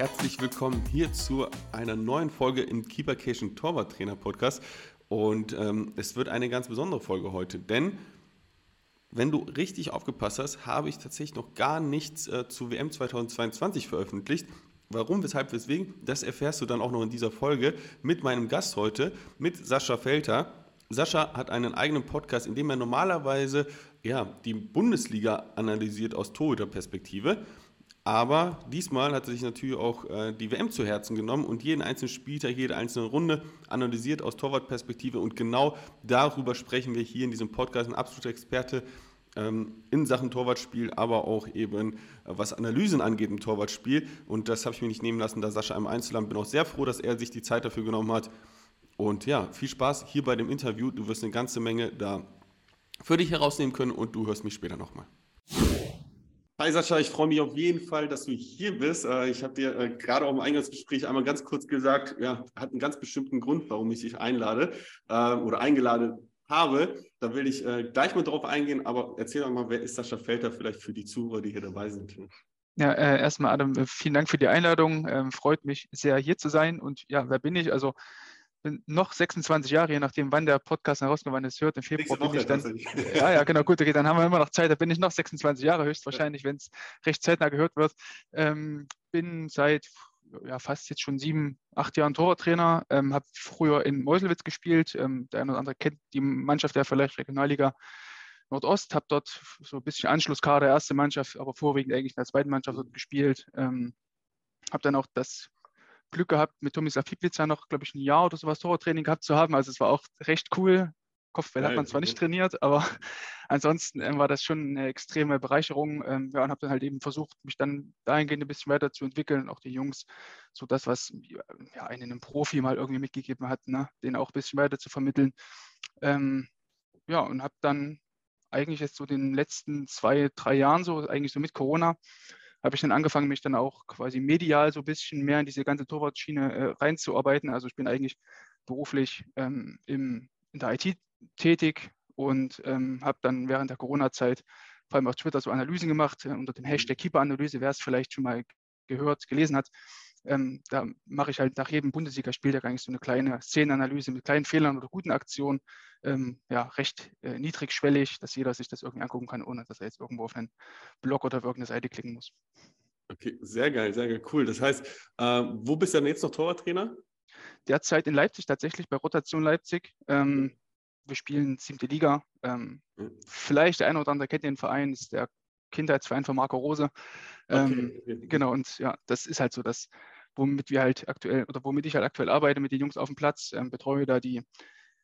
herzlich willkommen hier zu einer neuen Folge im Keepercation Torwart Trainer Podcast. Und ähm, es wird eine ganz besondere Folge heute, denn wenn du richtig aufgepasst hast, habe ich tatsächlich noch gar nichts äh, zu WM 2022 veröffentlicht. Warum, weshalb, weswegen, das erfährst du dann auch noch in dieser Folge mit meinem Gast heute, mit Sascha Felter. Sascha hat einen eigenen Podcast, in dem er normalerweise ja, die Bundesliga analysiert aus Torhüterperspektive. Aber diesmal hat er sich natürlich auch äh, die WM zu Herzen genommen und jeden einzelnen Spieltag, jede einzelne Runde analysiert aus Torwartperspektive. Und genau darüber sprechen wir hier in diesem Podcast. Ein absoluter Experte ähm, in Sachen Torwartspiel, aber auch eben äh, was Analysen angeht im Torwartspiel. Und das habe ich mir nicht nehmen lassen, da Sascha im Einzelland. Bin auch sehr froh, dass er sich die Zeit dafür genommen hat. Und ja, viel Spaß hier bei dem Interview. Du wirst eine ganze Menge da für dich herausnehmen können und du hörst mich später nochmal. Hi Sascha, ich freue mich auf jeden Fall, dass du hier bist. Äh, ich habe dir äh, gerade auch im Eingangsgespräch einmal ganz kurz gesagt, ja, hat einen ganz bestimmten Grund, warum ich dich einlade äh, oder eingeladen habe. Da will ich gleich mal drauf eingehen, aber erzähl doch mal, wer ist Sascha Felter vielleicht für die Zuhörer, die hier dabei sind? Ja, erstmal Adam, vielen Dank für die Einladung. Ähm, freut mich sehr, hier zu sein. Und ja, wer bin ich? Also bin noch 26 Jahre, je nachdem, wann der Podcast herauskommt, wann es hört. Im Februar bin ich dann. Ja, ja, genau, gut, okay, dann haben wir immer noch Zeit. Da bin ich noch 26 Jahre höchstwahrscheinlich, wenn es recht zeitnah gehört wird. Ähm, bin seit ja, fast jetzt schon sieben, acht Jahren Torwarttrainer. Ähm, habe früher in Meuselwitz gespielt. Ähm, der eine oder andere kennt die Mannschaft der vielleicht Regionalliga Nordost. Habe dort so ein bisschen Anschlusskader, erste Mannschaft, aber vorwiegend eigentlich in der zweiten Mannschaft dort gespielt. Ähm, habe dann auch das Glück gehabt, mit Tomislav Piplica noch, glaube ich, ein Jahr oder sowas Torwarttraining gehabt zu haben. Also es war auch recht cool. Kopfball hat man zwar nicht trainiert, aber ansonsten äh, war das schon eine extreme Bereicherung. Ähm, ja, und habe dann halt eben versucht, mich dann dahingehend ein bisschen weiterzuentwickeln. Auch die Jungs, so das, was ja, einen im Profi mal irgendwie mitgegeben hat, ne, den auch ein bisschen weiter zu vermitteln. Ähm, ja, und habe dann eigentlich jetzt so den letzten zwei, drei Jahren so, eigentlich so mit Corona, habe ich dann angefangen, mich dann auch quasi medial so ein bisschen mehr in diese ganze Torwartschiene äh, reinzuarbeiten. Also ich bin eigentlich beruflich ähm, im, in der IT tätig und ähm, habe dann während der Corona-Zeit vor allem auf Twitter so Analysen gemacht äh, unter dem Hashtag Keeper-Analyse, wer es vielleicht schon mal gehört, gelesen hat. Ähm, da mache ich halt nach jedem Bundesligaspieltag eigentlich so eine kleine Szenenanalyse mit kleinen Fehlern oder guten Aktionen. Ähm, ja, recht äh, niedrigschwellig, dass jeder sich das irgendwie angucken kann, ohne dass er jetzt irgendwo auf einen Blog oder auf irgendeine Seite klicken muss. Okay, sehr geil, sehr geil, cool. Das heißt, äh, wo bist du denn jetzt noch Torwarttrainer? Derzeit in Leipzig, tatsächlich bei Rotation Leipzig. Ähm, wir spielen siebte Liga. Mhm. Vielleicht der eine oder andere kennt den Verein, ist der Kindheitsverein von Marco Rose. Ähm, okay. Genau, und ja, das ist halt so das, womit wir halt aktuell oder womit ich halt aktuell arbeite mit den Jungs auf dem Platz, ähm, betreue da die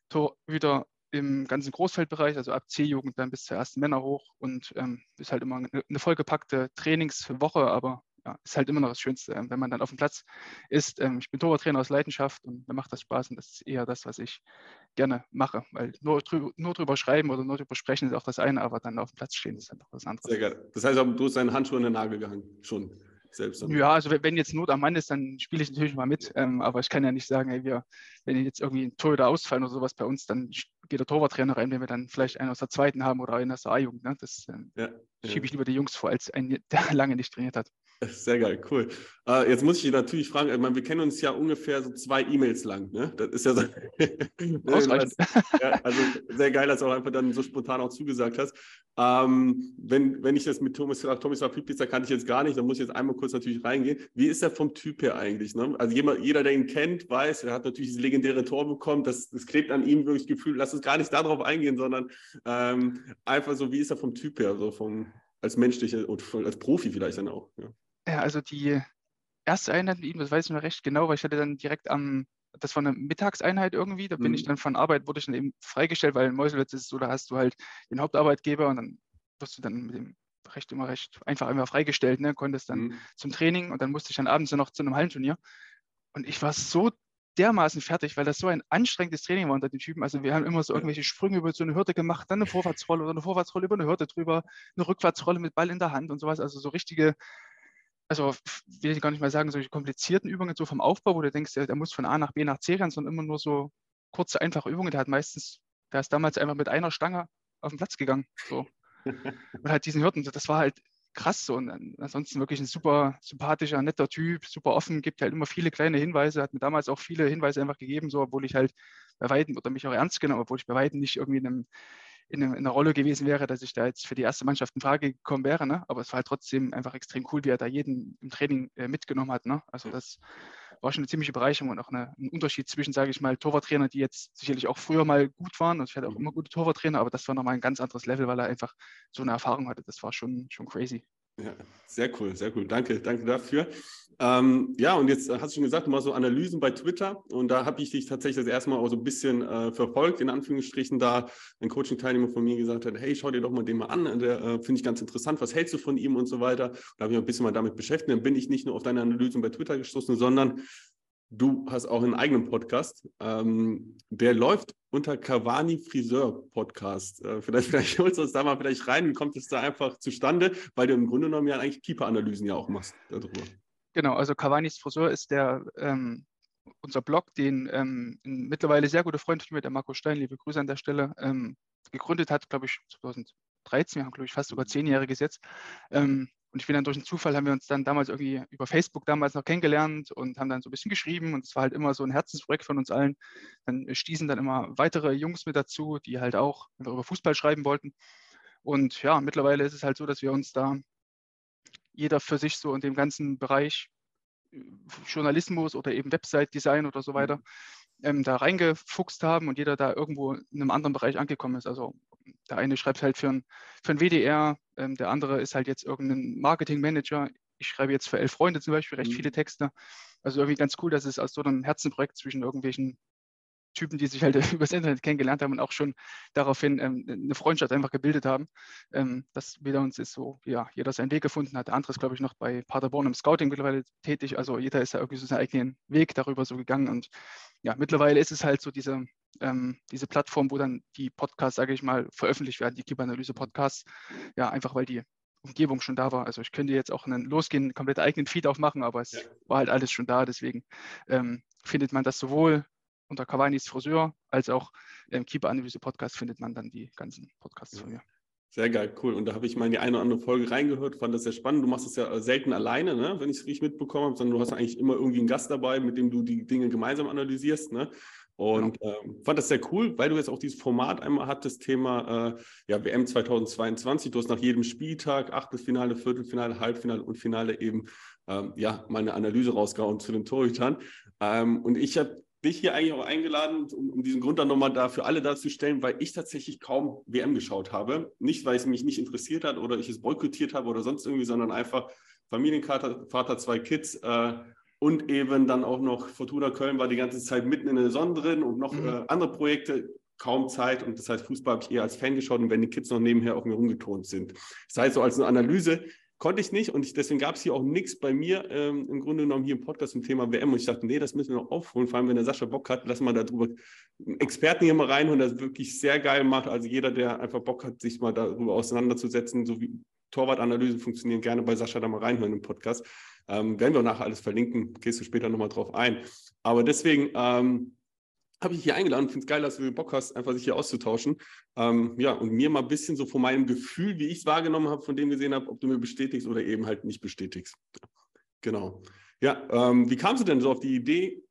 Torhüter im ganzen Großfeldbereich, also ab C-Jugend dann bis zur ersten Männer hoch und ähm, ist halt immer eine, vollgepackte Trainingswoche, aber ja, ist halt immer noch das Schönste, ähm, wenn man dann auf dem Platz ist. Ähm, ich bin Torwarttrainer aus Leidenschaft und mir macht das Spaß und das ist eher das, was ich gerne mache, weil nur drüber, nur drüber schreiben oder nur drüber sprechen ist auch das eine, aber dann auf dem Platz stehen ist dann doch was anderes. Sehr geil. Das heißt, du hast deinen Handschuh in den Nagel gehangen, schon selbst. Ja, also wenn jetzt Not am Mann ist, dann spiele ich natürlich mal mit. Ähm, aber ich kann ja nicht sagen, ey, wir, wenn jetzt irgendwie ein Torhüter ausfallen oder sowas bei uns, dann geht der Torwarttrainer rein, wenn wir dann vielleicht einen aus der zweiten haben oder einen aus der A-Jugend. Ne? Das ähm, ja. schiebe ich lieber die Jungs vor, als einen, der lange nicht trainiert hat. Sehr geil, cool. Äh, jetzt muss ich natürlich fragen, ich meine, wir kennen uns ja ungefähr so zwei E-Mails lang, ne? Das ist ja so. Ausreichend. ja, also sehr geil, dass du auch einfach dann so spontan auch zugesagt hast. Ähm, wenn, wenn ich das mit Thomas Thomas Pizza kannte ich jetzt gar nicht, dann muss ich jetzt einmal kurz natürlich reingehen. Wie ist er vom Typ her eigentlich? Ne? Also jeder, jeder, der ihn kennt, weiß, er hat natürlich dieses legendäre Tor bekommen. Das, das klebt an ihm wirklich Gefühl. Lass uns gar nicht darauf eingehen, sondern ähm, einfach so, wie ist er vom Typ her, so vom als menschliche und als Profi vielleicht dann auch. Ja. Ja, also die erste Einheit mit ihm, das weiß ich noch recht genau, weil ich hatte dann direkt am, das war eine Mittagseinheit irgendwie, da bin mhm. ich dann von Arbeit, wurde ich dann eben freigestellt, weil in Meuselwitz ist es so, da hast du halt den Hauptarbeitgeber und dann wirst du dann mit dem recht immer recht einfach immer freigestellt, ne? konntest dann mhm. zum Training und dann musste ich dann abends noch zu einem Hallenturnier. Und ich war so dermaßen fertig, weil das so ein anstrengendes Training war unter den Typen. Also wir haben immer so irgendwelche Sprünge über so eine Hürde gemacht, dann eine Vorwärtsrolle oder eine Vorwärtsrolle über eine Hürde drüber, eine Rückwärtsrolle mit Ball in der Hand und sowas. Also so richtige also will ich gar nicht mal sagen, solche komplizierten Übungen so vom Aufbau, wo du denkst, der, der muss von A nach B nach C rennen, sondern immer nur so kurze, einfache Übungen. Der hat meistens, der ist damals einfach mit einer Stange auf den Platz gegangen. So. Und halt diesen Hürden, das war halt krass. So. Und ansonsten wirklich ein super sympathischer, netter Typ, super offen, gibt halt immer viele kleine Hinweise, hat mir damals auch viele Hinweise einfach gegeben, so, obwohl ich halt bei Weitem oder mich auch ernst genommen, obwohl ich bei Weitem nicht irgendwie in, einem, in, in, einer Rolle gewesen wäre, dass ich da jetzt für die erste Mannschaft in Frage gekommen wäre. Ne? Aber es war halt trotzdem einfach extrem cool, wie er da jeden im Training äh, mitgenommen hat. Ne? Also das war schon eine ziemliche Bereicherung und auch eine, ein Unterschied zwischen, sage ich mal, Torwarttrainer, die jetzt sicherlich auch früher mal gut waren. Und ich hatte auch mhm. immer gute Torwarttrainer, aber das war nochmal ein ganz anderes Level, weil er einfach so eine Erfahrung hatte. Das war schon, schon crazy. Ja, sehr cool, sehr cool. Danke, danke dafür. Ähm, ja, und jetzt hast du schon gesagt, du machst so Analysen bei Twitter und da habe ich dich tatsächlich das erste Mal auch so ein bisschen äh, verfolgt, in Anführungsstrichen, da ein Coaching-Teilnehmer von mir gesagt hat, hey, schau dir doch mal den mal an, der äh, finde ich ganz interessant, was hältst du von ihm und so weiter. Da habe ich mich ein bisschen mal damit beschäftigt. Dann bin ich nicht nur auf deine Analysen bei Twitter gestoßen, sondern Du hast auch einen eigenen Podcast. Ähm, der läuft unter Cavani Friseur Podcast. Äh, vielleicht, vielleicht holst du uns da mal vielleicht rein. Wie kommt es da einfach zustande? Weil du im Grunde genommen ja eigentlich Keeper-Analysen ja auch machst darüber. Genau, also Cavanis Friseur ist der ähm, unser Blog, den ähm, ein mittlerweile sehr guter Freund von mir, der Marco Stein, liebe Grüße an der Stelle, ähm, gegründet hat, glaube ich, 2013, wir haben, glaube ich, fast sogar zehnjähriges jetzt. Ähm, und ich bin dann durch einen Zufall, haben wir uns dann damals irgendwie über Facebook damals noch kennengelernt und haben dann so ein bisschen geschrieben. Und es war halt immer so ein Herzensprojekt von uns allen. Dann stießen dann immer weitere Jungs mit dazu, die halt auch über Fußball schreiben wollten. Und ja, mittlerweile ist es halt so, dass wir uns da jeder für sich so in dem ganzen Bereich äh, Journalismus oder eben Website-Design oder so weiter ähm, da reingefuchst haben und jeder da irgendwo in einem anderen Bereich angekommen ist. Also der eine schreibt halt für ein, für ein WDR, ähm, der andere ist halt jetzt irgendein Marketingmanager. Ich schreibe jetzt für elf Freunde zum Beispiel recht mhm. viele Texte. Also irgendwie ganz cool, dass es aus so einem Herzenprojekt zwischen irgendwelchen Typen, die sich halt übers Internet kennengelernt haben und auch schon daraufhin ähm, eine Freundschaft einfach gebildet haben. Ähm, das wieder uns ist so, ja, jeder seinen Weg gefunden hat. Der andere ist, glaube ich, noch bei Paderborn im Scouting mittlerweile tätig. Also jeder ist da irgendwie so seinen eigenen Weg darüber so gegangen. Und ja, mittlerweile ist es halt so diese, ähm, diese Plattform, wo dann die Podcasts, sage ich mal, veröffentlicht werden, die Keeper-Analyse-Podcasts. Ja, einfach weil die Umgebung schon da war. Also ich könnte jetzt auch einen losgehen, komplett eigenen Feed aufmachen, aber es ja. war halt alles schon da. Deswegen ähm, findet man das sowohl unter Cavani's Friseur als auch im Keeper-Analyse-Podcast findet man dann die ganzen Podcasts von mir. Sehr geil, cool. Und da habe ich mal in die eine oder andere Folge reingehört, fand das sehr spannend. Du machst das ja selten alleine, ne? wenn ich es richtig mitbekommen habe, sondern du hast eigentlich immer irgendwie einen Gast dabei, mit dem du die Dinge gemeinsam analysierst. Ne? Und ähm, fand das sehr cool, weil du jetzt auch dieses Format einmal hattest, Thema äh, ja, WM 2022. Du hast nach jedem Spieltag, Achtelfinale, Viertelfinale, Halbfinale und Finale eben ähm, ja, mal eine Analyse rausgehauen zu den Torhütern. Ähm, und ich habe dich hier eigentlich auch eingeladen, um, um diesen Grund dann nochmal da für alle darzustellen, weil ich tatsächlich kaum WM geschaut habe. Nicht, weil es mich nicht interessiert hat oder ich es boykottiert habe oder sonst irgendwie, sondern einfach Familienvater, Vater, zwei Kids äh, und eben dann auch noch Fortuna Köln war die ganze Zeit mitten in der Sonne drin und noch mhm. äh, andere Projekte kaum Zeit und das heißt, Fußball habe ich eher als Fan geschaut und wenn die Kids noch nebenher auf mir rumgetont sind. Das heißt, so als eine Analyse Konnte ich nicht und ich, deswegen gab es hier auch nichts bei mir ähm, im Grunde genommen hier im Podcast zum Thema WM. Und ich dachte, nee, das müssen wir noch aufholen. Vor allem, wenn der Sascha Bock hat, lassen wir darüber einen Experten hier mal reinholen, der es wirklich sehr geil macht. Also jeder, der einfach Bock hat, sich mal darüber auseinanderzusetzen, so wie Torwartanalysen funktionieren, gerne bei Sascha da mal reinhören im Podcast. Ähm, werden wir nachher alles verlinken, gehst du später nochmal drauf ein. Aber deswegen, ähm, habe ich hier eingeladen. Finde es geil, dass du Bock hast, einfach sich hier auszutauschen. Ähm, ja, und mir mal ein bisschen so von meinem Gefühl, wie ich es wahrgenommen habe, von dem gesehen habe, ob du mir bestätigst oder eben halt nicht bestätigst. Genau. Ja, ähm, wie kamst du denn so auf die Idee,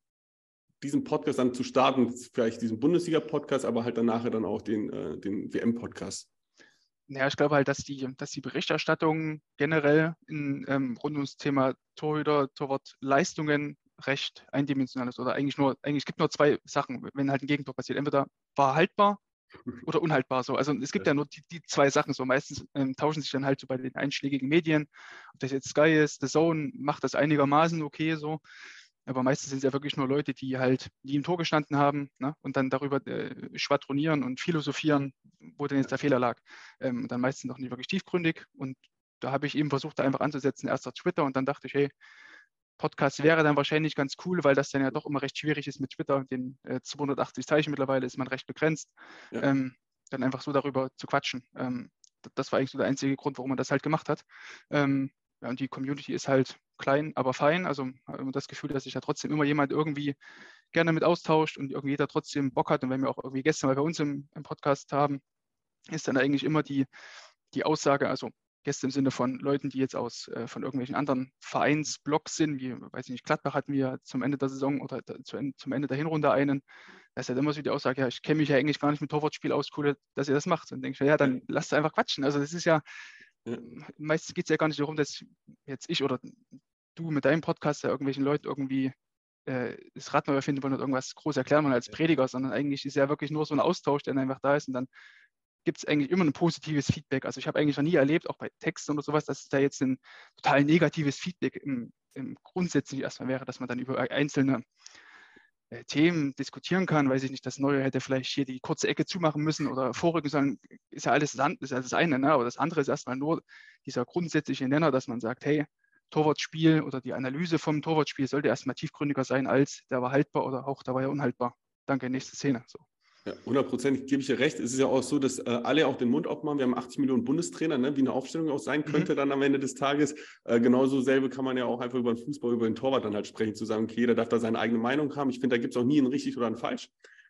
diesen Podcast dann zu starten? Vielleicht diesen Bundesliga-Podcast, aber halt danach dann auch den, äh, den WM-Podcast. Ja, ich glaube halt, dass die, dass die Berichterstattung generell in, ähm, rund ums Thema Torhüter, Torwartleistungen recht eindimensional ist oder eigentlich nur, eigentlich gibt nur zwei Sachen, wenn halt ein Gegentor passiert. Entweder war haltbar oder unhaltbar so. Also es gibt ja, ja nur die, die, zwei Sachen so. Meistens ähm, tauschen sich dann halt so bei den einschlägigen Medien, ob das jetzt Sky ist, The Zone macht das einigermaßen okay so. Aber meistens sind es ja wirklich nur Leute, die halt nie im Tor gestanden haben ne? und dann darüber äh, schwadronieren und philosophieren, wo denn jetzt der Fehler lag. Ähm, und dann meistens noch nicht wirklich tiefgründig. Und da habe ich eben versucht, da einfach anzusetzen, erst auf Twitter und dann dachte ich, hey, Podcast wäre dann wahrscheinlich ganz cool, weil das dann ja doch immer recht schwierig ist mit Twitter. Den äh, 280 Zeichen mittlerweile ist man recht begrenzt. Ja. Ähm, dann einfach so darüber zu quatschen. Ähm, das war eigentlich so der einzige Grund, warum man das halt gemacht hat. Ähm, ja, und die Community ist halt klein, aber fein. Also habe das Gefühl, dass sich ja trotzdem immer jemand irgendwie gerne mit austauscht und irgendwie jeder trotzdem Bock hat. Und wenn wir auch irgendwie gestern mal bei uns im, im Podcast haben, ist dann eigentlich immer die, die Aussage, also Gäste im Sinne von Leuten, die jetzt aus äh, von irgendwelchen anderen Vereinsblocks sind, wie, weiß ich nicht, Gladbach hatten wir zum Ende der Saison oder zu, zum Ende der Hinrunde einen. Da ist halt immer so die Aussage, ja, ich kenne mich ja eigentlich gar nicht mit Torwartspiel aus, cool, dass ihr das macht. Und denke ich, ja, dann lasst einfach quatschen. Also das ist ja, ja. meistens geht es ja gar nicht darum, dass jetzt ich oder du mit deinem Podcast ja irgendwelchen Leuten irgendwie äh, das Rad neu erfinden wollen und irgendwas groß erklären wollen als Prediger, sondern eigentlich ist ja wirklich nur so ein Austausch, der einfach da ist und dann gibt es eigentlich immer ein positives Feedback. Also ich habe eigentlich noch nie erlebt, auch bei Texten oder sowas, dass es da jetzt ein total negatives Feedback im, im grundsätzlich erstmal wäre, dass man dann über einzelne äh, Themen diskutieren kann, weiß ich nicht, das Neue hätte vielleicht hier die kurze Ecke zumachen müssen oder vorrücken sollen, ist ja alles das, ist das eine, ne? aber das andere ist erstmal nur dieser grundsätzliche Nenner, dass man sagt, hey, Torwartspiel oder die Analyse vom Torwartspiel sollte erstmal tiefgründiger sein als der war haltbar oder auch der war ja unhaltbar. Danke, nächste Szene. So. Ja, hundertprozentig gebe ich dir recht. Es ist ja auch so, dass äh, alle auch den Mund aufmachen. Wir haben 80 Millionen Bundestrainer, ne? wie eine Aufstellung auch sein könnte mhm. dann am Ende des Tages. Äh, genauso selbe kann man ja auch einfach über den Fußball, über den Torwart dann halt sprechen, zu sagen, okay, jeder darf da seine eigene Meinung haben. Ich finde, da gibt es auch nie ein richtig oder ein falsch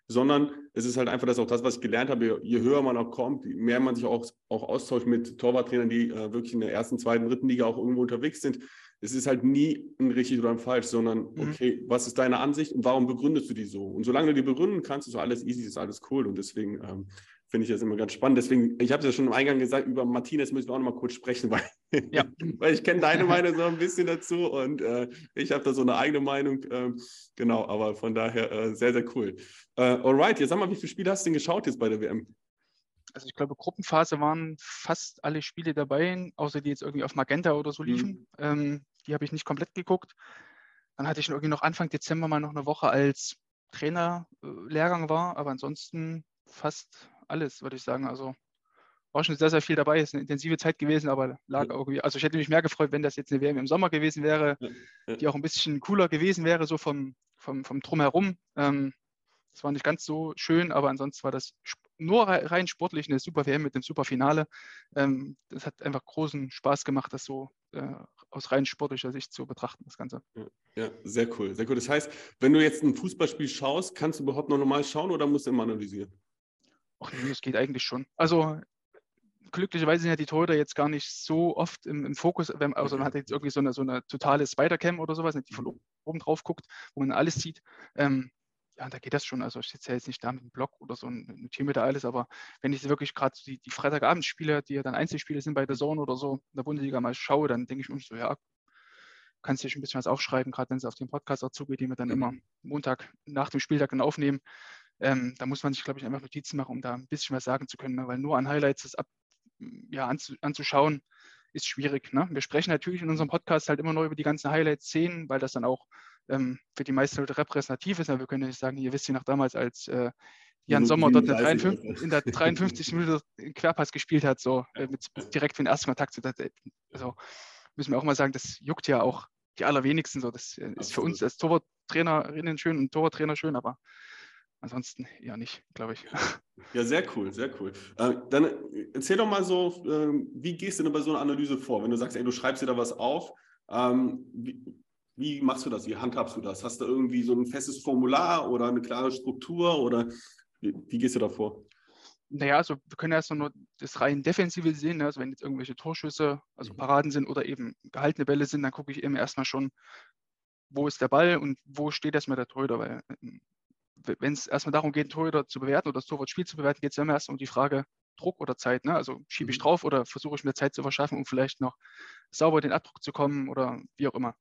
sondern es ist halt einfach das auch das, was ich gelernt habe. Je höher man auch kommt, je mehr man sich auch, auch austauscht mit Torwarttrainern, die äh, wirklich in der ersten, zweiten, dritten Liga auch irgendwo unterwegs sind, es ist halt nie ein richtig oder ein falsch, sondern mhm. okay, mhm. was ist deine Ansicht und warum begründest du die so? Und solange du die begründen kannst, ist so alles easy, ist alles cool. Und deswegen ähm, finde ich das immer ganz spannend. Deswegen, ich habe es ja schon im Eingang gesagt, über Martinez müssen wir auch noch mal kurz sprechen, weil, ja. weil ich kenne deine Meinung so ein bisschen dazu und äh, ich habe da so eine eigene Meinung. Äh, genau, aber von daher äh, sehr, sehr cool. Äh, alright, jetzt sag mal, wie viele Spiele hast du denn geschaut jetzt bei der WM? Also ich glaube, Gruppenphase waren fast alle Spiele dabei, außer die jetzt irgendwie auf Magenta oder so liefen. Mhm. Ähm, die habe ich nicht komplett geguckt. Dann hatte ich irgendwie noch Anfang Dezember mal noch eine Woche als Trainerlehrgang äh, war, aber ansonsten fast alles, würde ich sagen. Also war schon sehr, sehr viel dabei. Es ist eine intensive Zeit gewesen, aber lag irgendwie, also ich hätte mich mehr gefreut, wenn das jetzt eine WM im Sommer gewesen wäre, die auch ein bisschen cooler gewesen wäre, so vom, vom, vom Drumherum. Ähm, das war nicht ganz so schön, aber ansonsten war das nur rein sportlich eine super WM mit dem super Finale. Ähm, das hat einfach großen Spaß gemacht, das so äh, aus rein sportlicher Sicht zu betrachten, das Ganze. Ja, ja, sehr cool, sehr cool. Das heißt, wenn du jetzt ein Fußballspiel schaust, kannst du überhaupt noch normal schauen oder musst du immer analysieren? Ach nee, das geht eigentlich schon. Also glücklicherweise sind ja die Torhüter jetzt gar nicht so oft im, im Fokus, wenn, also man hat jetzt irgendwie so eine, so eine totale Spider-Cam oder sowas, die von oben drauf guckt, wo man alles sieht. Ähm, ja, da geht das schon. Also ich sitze ja jetzt nicht da mit einem Blog oder so und notiere mir da alles, aber wenn ich wirklich gerade die, die Freitagabendspiele, die ja dann Einzelspiele sind bei der Zone oder so, in der Bundesliga mal schaue, dann denke ich mir so, ja, kannst du dich ein bisschen was aufschreiben, gerade wenn es auf den Podcast auch zugeht, den wir dann immer Montag nach dem Spieltag dann aufnehmen. Ähm, da muss man sich, glaube ich, einfach Notizen machen, um da ein bisschen was sagen zu können, ne? weil nur an Highlights das ab, ja, anzu, anzuschauen, ist schwierig. Ne? Wir sprechen natürlich in unserem Podcast halt immer nur über die ganzen Highlight-Szenen, weil das dann auch ähm, für die meisten Leute repräsentativ ist. Aber wir können ja nicht sagen, ihr wisst ja noch damals, als äh, Jan Sommer dort 53, in der 53. Minute Querpass gespielt hat, so äh, mit, direkt für den ersten Kontakt. Also müssen wir auch mal sagen, das juckt ja auch die allerwenigsten so. Das äh, ist für uns als Torwarttrainerinnen schön und Torwarttrainer schön, aber ansonsten ja nicht, glaube ich. Ja, sehr cool, sehr cool. Äh, dann erzähl doch mal so, äh, wie gehst du denn bei so einer Analyse vor? Wenn du sagst, ey, du schreibst dir da was auf, ähm, wie, wie machst du das? Wie handhabst du das? Hast du irgendwie so ein festes Formular oder eine klare Struktur oder wie, wie gehst du da vor? Naja, also wir können erst nur das rein Defensive sehen. Ne? Also wenn jetzt irgendwelche Torschüsse, also mhm. Paraden sind oder eben gehaltene Bälle sind, dann gucke ich eben erstmal schon, wo ist der Ball und wo steht erstmal der Torhüter. Weil ähm, wenn es erstmal darum geht, Torhüter zu bewerten oder das Torwartspiel zu bewerten, geht es immer erst um die Frage Druck oder Zeit. Ne? Also schiebe ich mhm. drauf oder versuche ich mir Zeit zu verschaffen, um vielleicht noch sauber den Abdruck zu kommen oder wie auch immer.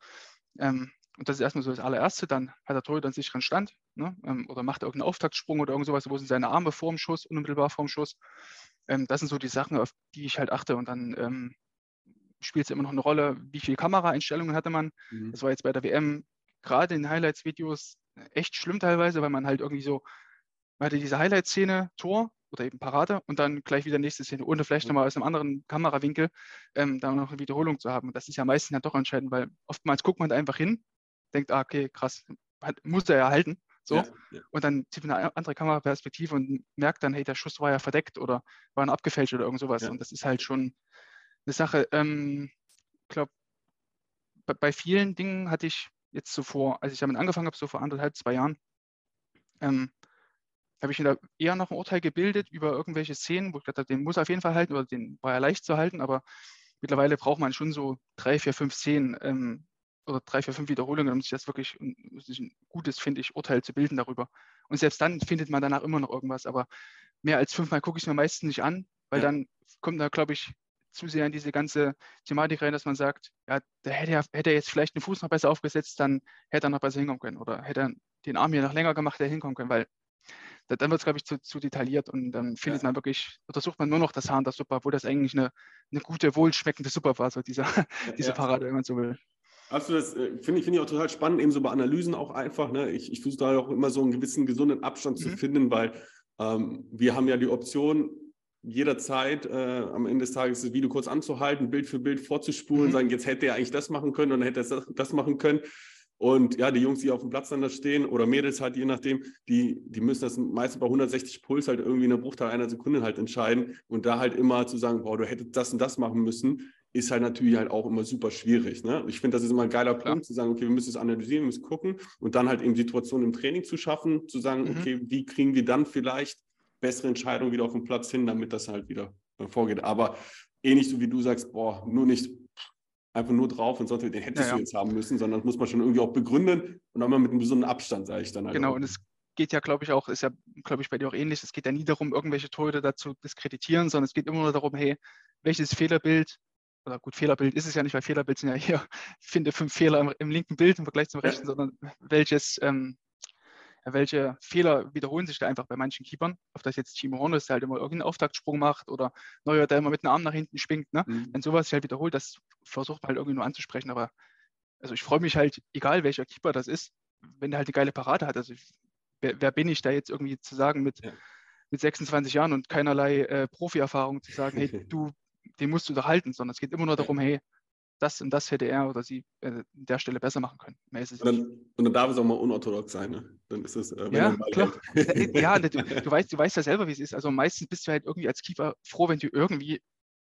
Ähm, und das ist erstmal so das allererste. Dann hat der Torhüter einen sicheren Stand ne? ähm, oder macht irgendeinen Auftaktsprung oder irgend sowas, wo sind seine Arme vorm Schuss, unmittelbar vorm Schuss. Ähm, das sind so die Sachen, auf die ich halt achte. Und dann ähm, spielt es immer noch eine Rolle, wie viele Kameraeinstellungen hatte man. Mhm. Das war jetzt bei der WM gerade in Highlights-Videos echt schlimm teilweise, weil man halt irgendwie so, man hatte diese Highlight-Szene, Tor, oder eben Parade und dann gleich wieder nächste Szene, ohne vielleicht nochmal aus einem anderen Kamerawinkel ähm, da noch eine Wiederholung zu haben. Und das ist ja meistens ja doch entscheidend, weil oftmals guckt man da einfach hin, denkt, ah, okay, krass, hat, muss er ja halten. So. Ja, ja. Und dann zieht man eine andere Kameraperspektive und merkt dann, hey, der Schuss war ja verdeckt oder war abgefälscht oder irgend sowas. Ja. Und das ist halt schon eine Sache. Ähm, ich glaube, bei, bei, vielen Dingen hatte ich jetzt zuvor, als ich damit angefangen habe, so vor anderthalb, zwei Jahren, ähm, habe ich mir da eher noch ein Urteil gebildet über irgendwelche Szenen, wo ich dachte, den muss er auf jeden Fall halten oder den war ja leicht zu halten, aber mittlerweile braucht man schon so drei, vier, fünf, zehn ähm, oder drei, vier, fünf Wiederholungen, um sich das wirklich um sich ein gutes, finde ich, Urteil zu bilden darüber. Und selbst dann findet man danach immer noch irgendwas. Aber mehr als fünfmal gucke ich es mir meistens nicht an, weil ja. dann kommt da, glaube ich, zu sehr in diese ganze Thematik rein, dass man sagt, ja, der hätte, ja, hätte er jetzt vielleicht den Fuß noch besser aufgesetzt, dann hätte er noch besser hinkommen können. Oder hätte er den Arm hier noch länger gemacht, der hinkommen können, weil dann wird es, glaube ich, zu, zu, detailliert und dann findet ja. man wirklich, oder sucht man nur noch das Haar in der Suppe, obwohl das eigentlich eine, eine gute, wohlschmeckende Suppe war, so diese, ja, diese Parade, wenn man so will. Also das äh, finde ich, find ich auch total spannend, eben so bei Analysen auch einfach. Ne? Ich, ich versuche da auch immer so einen gewissen gesunden Abstand mhm. zu finden, weil ähm, wir haben ja die Option, jederzeit äh, am Ende des Tages das Video kurz anzuhalten, Bild für Bild vorzuspulen, mhm. sagen, jetzt hätte er eigentlich das machen können und dann hätte er das, das machen können. Und ja, die Jungs, die auf dem Platz dann da stehen oder Mädels halt, je nachdem, die, die müssen das meistens bei 160 Puls halt irgendwie in einer Bruchteil einer Sekunde halt entscheiden. Und da halt immer zu sagen, boah, du hättest das und das machen müssen, ist halt natürlich halt auch immer super schwierig. Ne? Ich finde, das ist immer ein geiler Punkt, zu sagen, okay, wir müssen es analysieren, wir müssen gucken und dann halt eben Situationen im Training zu schaffen, zu sagen, mhm. okay, wie kriegen wir dann vielleicht bessere Entscheidungen wieder auf dem Platz hin, damit das halt wieder äh, vorgeht. Aber ähnlich so wie du sagst, boah, nur nicht einfach nur drauf und sonst den hättest ja, du jetzt haben müssen, sondern das muss man schon irgendwie auch begründen und auch mal mit einem besonderen Abstand, sage ich dann halt. Genau, auch. und es geht ja, glaube ich, auch, ist ja, glaube ich, bei dir auch ähnlich. Es geht ja nie darum, irgendwelche Torhüter dazu diskreditieren, sondern es geht immer nur darum, hey, welches Fehlerbild oder gut, Fehlerbild ist es ja nicht, weil Fehlerbild sind ja hier, ich finde fünf Fehler im, im linken Bild im Vergleich zum rechten, ja. sondern welches, ähm, welche Fehler wiederholen sich da einfach bei manchen Keepern. Ob das jetzt Timo Horn ist, der halt immer irgendeinen Auftaktsprung macht oder Neuer, der immer mit dem Arm nach hinten schwingt. Ne? Mhm. Wenn sowas sich halt wiederholt, das versucht man halt irgendwie nur anzusprechen. Aber also ich freue mich halt, egal welcher Keeper das ist, wenn der halt eine geile Parade hat. Also wer, wer bin ich da jetzt irgendwie zu sagen mit, ja. mit 26 Jahren und keinerlei äh, Profi-Erfahrung zu sagen, hey, du den musst du da halten, sondern es geht immer nur darum, hey, das und das hätte er oder sie äh, an der Stelle besser machen können. und, dann, und, dann, darf es auch mal unorthodox sein. Ne? Dann ist es, äh, ja, klar. ja, du, du, weißt, du weißt ja selber, wie es ist. Also meistens bist du halt irgendwie als Keeper froh, wenn du irgendwie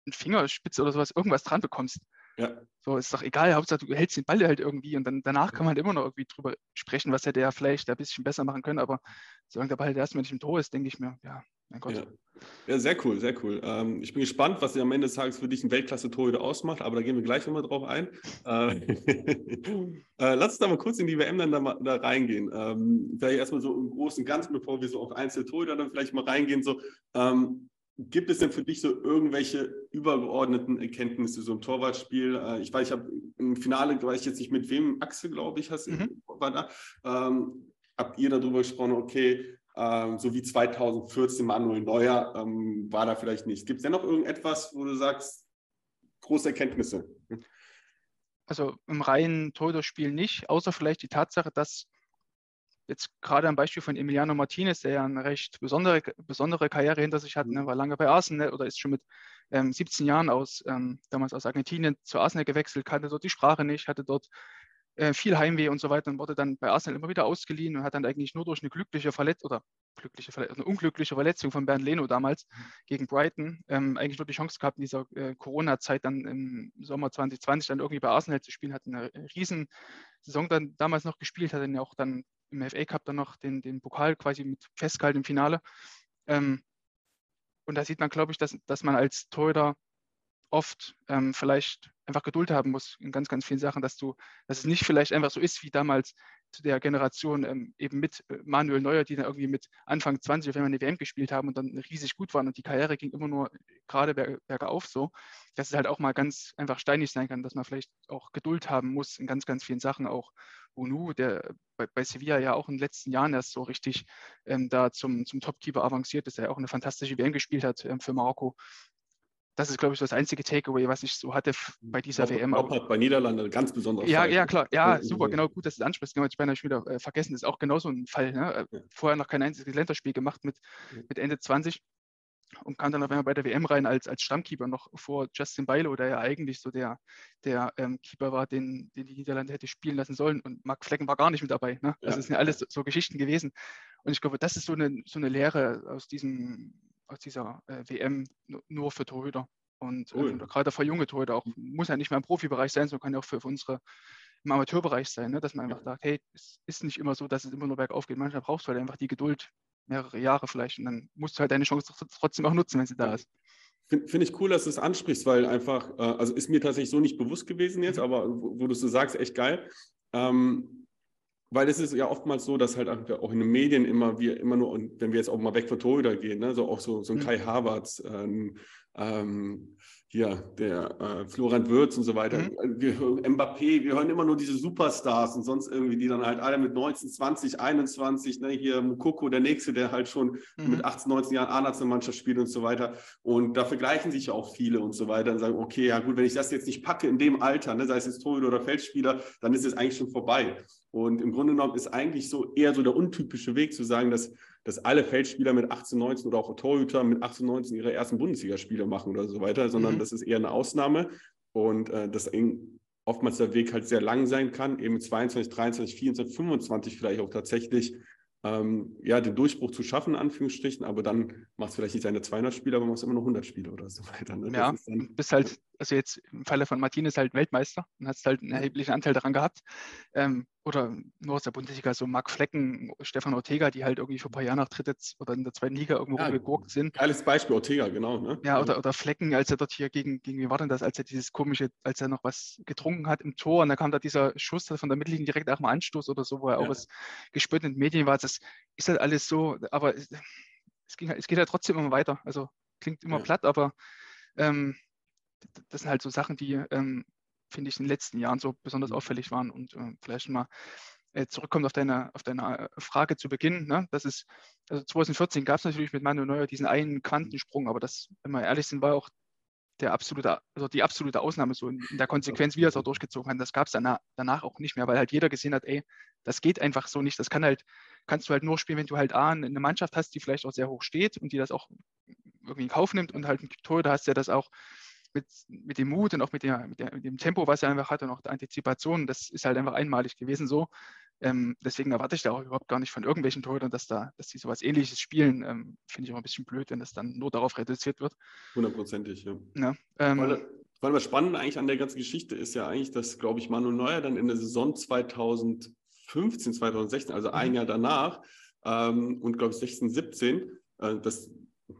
einen Fingerspitze oder sowas, irgendwas dran bekommst. Ja. So ist doch egal, Hauptsache du hältst den Ball halt irgendwie und dann danach kann man halt immer noch irgendwie drüber sprechen, was hätte er vielleicht ein bisschen besser machen können, aber solange der Ball halt erstmal nicht im Tor ist, denke ich mir, ja, mein Gott. Ja. ja, sehr cool, sehr cool. Ähm, ich bin gespannt, was am Ende des Tages für dich ein Weltklasse-Torhüter ausmacht, aber da gehen wir gleich nochmal drauf ein. Äh, äh, lass uns da mal kurz in die WM dann da, da reingehen. Ähm, vielleicht erstmal so im Großen und Ganzen, bevor wir so auf einzelne Torhüter dann vielleicht mal reingehen. So, ähm, Gibt es denn für dich so irgendwelche übergeordneten Erkenntnisse so im Torwartspiel? Äh, ich weiß, ich habe im Finale, weiß ich jetzt nicht mit wem, Axel, glaube ich, hast, mhm. war da. Ähm, habt ihr darüber gesprochen, okay, ähm, so wie 2014 Manuel Neuer, ähm, war da vielleicht nicht. Gibt es denn noch irgendetwas, wo du sagst, große Erkenntnisse? Also im reinen Torhüterspiel nicht, außer vielleicht die Tatsache, dass jetzt gerade am Beispiel von Emiliano Martinez, der ja eine recht besondere, besondere Karriere hinter sich hat, ne, war lange bei Arsenal oder ist schon mit ähm, 17 Jahren aus, ähm, damals aus Argentinien zu Arsenal gewechselt, kannte dort die Sprache nicht, hatte dort äh, viel Heimweh und so weiter und wurde dann bei Arsenal immer wieder ausgeliehen und hat dann eigentlich nur durch eine glückliche Verletzung oder glückliche Verletzung, eine unglückliche Verletzung von Bernd Leno damals gegen Brighton ähm, eigentlich nur die Chance gehabt, in dieser äh, Corona-Zeit dann im Sommer 2020 dann irgendwie bei Arsenal zu spielen, hat eine riesen Saison dann damals noch gespielt, hat dann ja auch dann im FA Cup dann noch den, den Pokal quasi mit festgehalten im Finale. Ähm, und da sieht man, glaube ich, dass, dass man als Torhüter oft ähm, vielleicht einfach Geduld haben muss in ganz, ganz vielen Sachen, dass du, dass es nicht vielleicht einfach so ist wie damals zu der Generation ähm, eben mit äh, Manuel Neuer, die dann irgendwie mit Anfang 20 wenn wir eine WM gespielt haben und dann riesig gut waren und die Karriere ging immer nur gerade berg, bergauf so, dass es halt auch mal ganz einfach steinig sein kann, dass man vielleicht auch Geduld haben muss in ganz, ganz vielen Sachen. Auch Unu, der bei, bei Sevilla ja auch in den letzten Jahren erst so richtig ähm, da zum, zum Topkeeper avanciert ist, der ja auch eine fantastische WM gespielt hat ähm, für Marokko das ist, glaube ich, das einzige Takeaway, was ich so hatte bei dieser Bob, WM. Bob hat bei Niederlanden ganz besondere Ja, Fall. ja, klar. Ja, super, genau. Gut, dass du das ansprichst. Genau, ich habe schon wieder äh, vergessen. Das ist auch genauso ein Fall. Ne? Äh, ja. Vorher noch kein einziges Länderspiel gemacht mit, mit Ende 20 und kam dann auf einmal bei der WM rein als, als Stammkeeper noch vor Justin Beilo, der ja eigentlich so der, der ähm, Keeper war, den, den die Niederlande hätte spielen lassen sollen. Und Marc Flecken war gar nicht mit dabei. Ne? Das ja. sind ja alles so, so Geschichten gewesen. Und ich glaube, das ist so eine, so eine Lehre aus, diesem, aus dieser äh, WM nur für Torhüter. Und cool. äh, gerade für junge Torhüter auch, muss ja nicht mehr im Profibereich sein, sondern kann ja auch für, für unsere im Amateurbereich sein, ne? dass man einfach ja. sagt, hey, es ist nicht immer so, dass es immer nur bergauf geht. Manchmal brauchst du halt einfach die Geduld, mehrere Jahre vielleicht, und dann musst du halt deine Chance trotzdem auch nutzen, wenn sie da ist. Finde find ich cool, dass du es ansprichst, weil einfach, äh, also ist mir tatsächlich so nicht bewusst gewesen jetzt, mhm. aber wo, wo du es so sagst, echt geil. Ähm, weil es ist ja oftmals so, dass halt auch in den Medien immer wir immer nur, und wenn wir jetzt auch mal weg von Torhüter gehen, ne, so auch so, so ein mhm. Kai Havertz, ähm, ähm, hier der äh, Florian Würz und so weiter. Mhm. Wir Mbappé, wir hören immer nur diese Superstars und sonst irgendwie, die dann halt alle mit 19, 20, 21, ne, hier Mukoko, der Nächste, der halt schon mhm. mit 18, 19 Jahren A-Nationalmannschaft spielt und so weiter. Und da vergleichen sich auch viele und so weiter und sagen, okay, ja gut, wenn ich das jetzt nicht packe in dem Alter, ne, sei es jetzt Torhüter oder Feldspieler, dann ist es eigentlich schon vorbei. Und im Grunde genommen ist eigentlich so eher so der untypische Weg zu sagen, dass dass alle Feldspieler mit 18, 19 oder auch Torhüter mit 18, 19 ihre ersten Bundesligaspiele machen oder so weiter, sondern mhm. das ist eher eine Ausnahme und äh, dass oftmals der Weg halt sehr lang sein kann, eben 22, 23, 24, 25 vielleicht auch tatsächlich ähm, ja, den Durchbruch zu schaffen, Anführungsstrichen, aber dann machst du vielleicht nicht deine 200 Spiele, aber machst immer noch 100 Spiele oder so weiter. Ne? Ja, bist halt, also jetzt im Falle von Martinez halt Weltmeister und hast halt einen erheblichen Anteil daran gehabt. Ähm, oder nur aus der Bundesliga, so Marc Flecken, Stefan Ortega, die halt irgendwie vor ein paar Jahren nach dritte oder in der zweiten Liga irgendwo ja, gegurkt sind. Geiles Beispiel, Ortega, genau. Ne? Ja, oder, oder Flecken, als er dort hier gegen, gegen wie war denn das, als er dieses komische, als er noch was getrunken hat im Tor und da kam da dieser Schuss von der Mittellinie direkt nach dem Anstoß oder so, wo er ja. auch was gespürt in den Medien war. Das ist halt alles so, aber es, ging, es geht halt trotzdem immer weiter. Also klingt immer ja. platt, aber ähm, das sind halt so Sachen, die ähm, finde ich, in den letzten Jahren so besonders mhm. auffällig waren. Und äh, vielleicht mal äh, zurückkommt auf deine, auf deine äh, Frage zu Beginn. Ne? Das ist, also 2014 gab es natürlich mit Manuel Neuer diesen einen Quantensprung, aber das, wenn wir ehrlich sind, war auch der absolute, also die absolute Ausnahme so in, in der Konsequenz, wie er es auch durchgezogen hat. Das gab es danach, danach auch nicht mehr, weil halt jeder gesehen hat, ey, das geht einfach so nicht. Das kann halt, kannst du halt nur spielen, wenn du halt A, eine Mannschaft hast, die vielleicht auch sehr hoch steht und die das auch irgendwie in Kauf nimmt und halt ein Torhüter hast, der das auch mit, mit dem Mut und auch mit, der, mit, der, mit dem Tempo, was er einfach hat und auch der Antizipation, das ist halt einfach einmalig gewesen so. Ähm, deswegen erwarte ich da auch überhaupt gar nicht von irgendwelchen Torhütern, dass da, dass die sowas ähnliches spielen. Ähm, Finde ich auch ein bisschen blöd, wenn das dann nur darauf reduziert wird. Hundertprozentig, ja. ja ähm, weil, weil was spannend eigentlich an der ganzen Geschichte ist ja eigentlich, dass, glaube ich, Manu Neuer dann in der Saison 2015, 2016, also ein mhm. Jahr danach, ähm, und glaube ich 16, 17, äh, das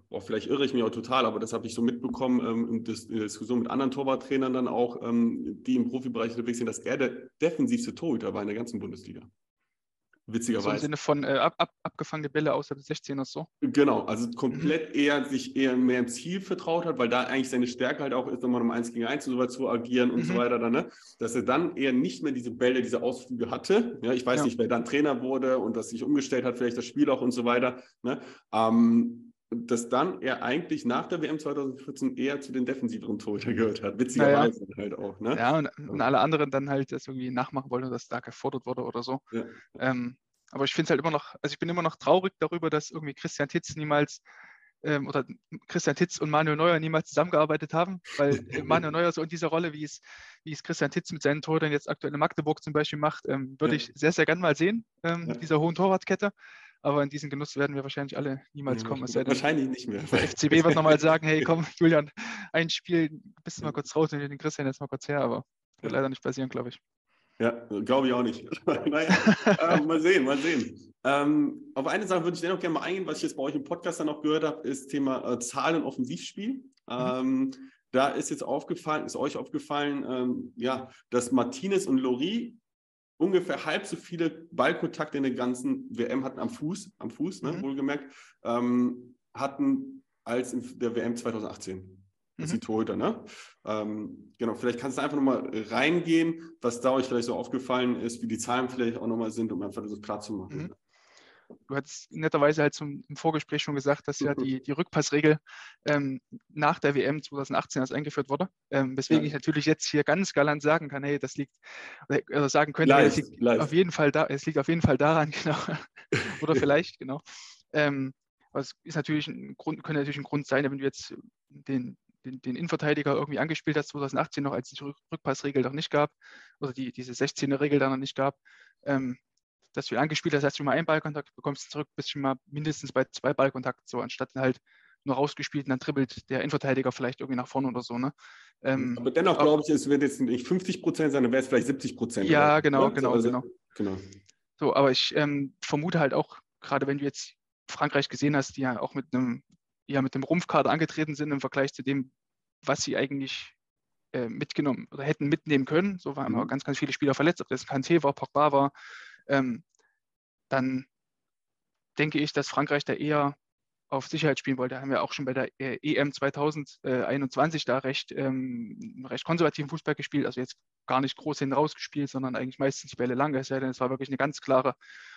boah, vielleicht irre ich mich auch total, aber das habe ich so mitbekommen ähm, in, der Diskussion mit anderen Torwarttrainern dann auch, ähm, die im Profibereich unterwegs sind, dass er der defensivste Torhüter war in der ganzen Bundesliga. Witzigerweise. So Im Sinne von äh, ab, ab, abgefangene Bälle außer des 16 oder so? Genau, also komplett mhm. eher sich eher mehr im Ziel vertraut hat, weil da eigentlich seine Stärke halt auch ist, nochmal um 1 gegen 1 und so weiter zu agieren und mhm. so weiter. Dann, ne? Dass er dann eher nicht mehr diese Bälle, diese Ausflüge hatte. Ja, ich weiß ja. nicht, wer dann Trainer wurde und das sich umgestellt hat, vielleicht das Spiel auch und so weiter. Ne? Ähm, dass dann er eigentlich nach der WM 2014 eher zu den defensiveren Torhüter gehört hat. Witzigerweise ja. halt auch. Ne? Ja, und, und, alle anderen dann halt das irgendwie nachmachen wollten, dass da gefordert wurde oder so. Ja. Ähm, aber ich finde es halt immer noch, also ich bin immer noch traurig darüber, dass irgendwie Christian Titz niemals ähm, oder Christian Titz und Manuel Neuer niemals zusammengearbeitet haben, weil Manuel Neuer so in dieser Rolle, wie es, wie es Christian Titz mit seinen Torhütern jetzt aktuell in Magdeburg zum Beispiel macht, ähm, würde ja. ich sehr, sehr gerne mal sehen, ähm, ja. dieser hohen Torwartkette. Aber in diesen Genuss werden wir wahrscheinlich alle niemals kommen. Ja, wahrscheinlich nicht mehr. Der FCB wird nochmal sagen, hey komm, Julian, ein Spiel, bist du mal kurz raus und den Christian jetzt mal kurz her, aber wird leider nicht passieren, glaube ich. Ja, glaube ich auch nicht. naja, äh, mal sehen, mal sehen. Ähm, auf eine Sache würde ich dennoch gerne mal eingehen, was ich jetzt bei euch im Podcast dann noch gehört habe, ist Thema äh, Zahlen und Offensivspiel. Mhm. Ähm, da ist jetzt aufgefallen, ist euch aufgefallen, ähm, ja, dass Martinez und Lori ungefähr halb so viele Ballkontakte in der ganzen WM hatten am Fuß, am Fuß, ne, mhm. wohlgemerkt, ähm, hatten als in der WM 2018. Das mhm. die Torhüter, ne? Ähm, genau, vielleicht kannst du einfach nochmal reingehen, was da euch vielleicht so aufgefallen ist, wie die Zahlen vielleicht auch nochmal sind, um einfach das klar zu machen. Mhm. Du hast netterweise halt zum, im Vorgespräch schon gesagt, dass ja die, die Rückpassregel ähm, nach der WM 2018 erst eingeführt wurde. Ähm, weswegen ja. ich natürlich jetzt hier ganz galant sagen kann, hey, das liegt, oder sagen könnte, leicht, es liegt auf jeden Fall da, es liegt auf jeden Fall daran, genau. oder vielleicht, genau. Ähm, was ist natürlich ein Grund, könnte natürlich ein Grund sein, wenn du jetzt den, den, den Innenverteidiger irgendwie angespielt hast, 2018 noch, als es die Rückpassregel noch nicht gab, oder die, diese 16er-Regel dann noch nicht gab, ähm, dass du ihn angespielt hast, hast du mal einen Ballkontakt, bekommst zurück, bist schon mal mindestens bei zwei Ballkontakten, so anstatt halt nur rausgespielt und dann dribbelt der Innenverteidiger vielleicht irgendwie nach vorne oder so. Ne? Ähm, aber dennoch glaube ich, es wird jetzt nicht 50 Prozent sein, dann wäre es vielleicht 70 Prozent. Ja, oder? genau, genau, also, genau. genau. So, aber ich ähm, vermute halt auch, gerade wenn du jetzt Frankreich gesehen hast, die ja auch mit einem ja mit dem Rumpfkader angetreten sind im Vergleich zu dem, was sie eigentlich äh, mitgenommen oder hätten mitnehmen können. So waren mhm. ganz, ganz viele Spieler verletzt, ob das Kanté war, Pogba war. Ähm, dann denke ich, dass Frankreich da eher auf Sicherheit spielen wollte. Da haben wir auch schon bei der äh, EM 2021 da recht, ähm, recht konservativen Fußball gespielt, also jetzt gar nicht groß hinten rausgespielt, sondern eigentlich meistens die Bälle lang. Es war wirklich eine ganz klare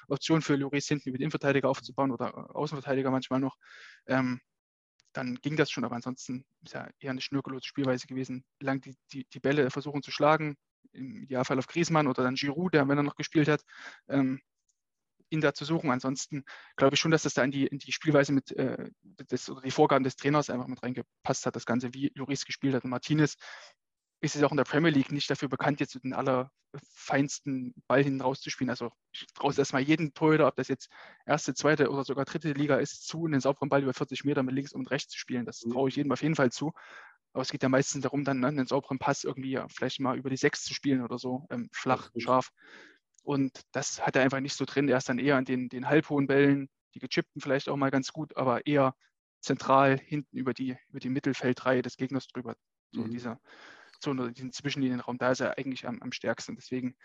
Option für Lloris hinten mit Innenverteidiger aufzubauen oder äh, Außenverteidiger manchmal noch. Ähm, dann ging das schon, aber ansonsten ist ja eher eine schnörkellose Spielweise gewesen, lang die, die, die Bälle versuchen zu schlagen, im Idealfall auf Griezmann oder dann Giroud, der, wenn er noch gespielt hat, ähm, ihn da zu suchen. Ansonsten glaube ich schon, dass das da in die, in die Spielweise mit äh, des, oder die Vorgaben des Trainers einfach mit reingepasst hat, das Ganze, wie Lloris gespielt hat. Und Martinez ist es auch in der Premier League nicht dafür bekannt, jetzt den allerfeinsten Ball hin rauszuspielen. Also ich traue erstmal jeden Torhüter, ob das jetzt erste, zweite oder sogar dritte Liga ist, zu, einen sauberen Ball über 40 Meter mit links und rechts zu spielen. Das mhm. traue ich jedem auf jeden Fall zu. Aber es geht ja meistens darum, dann ne, einen sauberen Pass irgendwie ja, vielleicht mal über die Sechs zu spielen oder so, ähm, flach, scharf. Und das hat er einfach nicht so drin. Er ist dann eher an den, den halbhohen Bällen, die gechippten vielleicht auch mal ganz gut, aber eher zentral hinten über die, über die Mittelfeldreihe des Gegners drüber. So mhm. dieser Zone oder diesen Zwischenlinienraum, da ist er eigentlich am, am stärksten. Deswegen,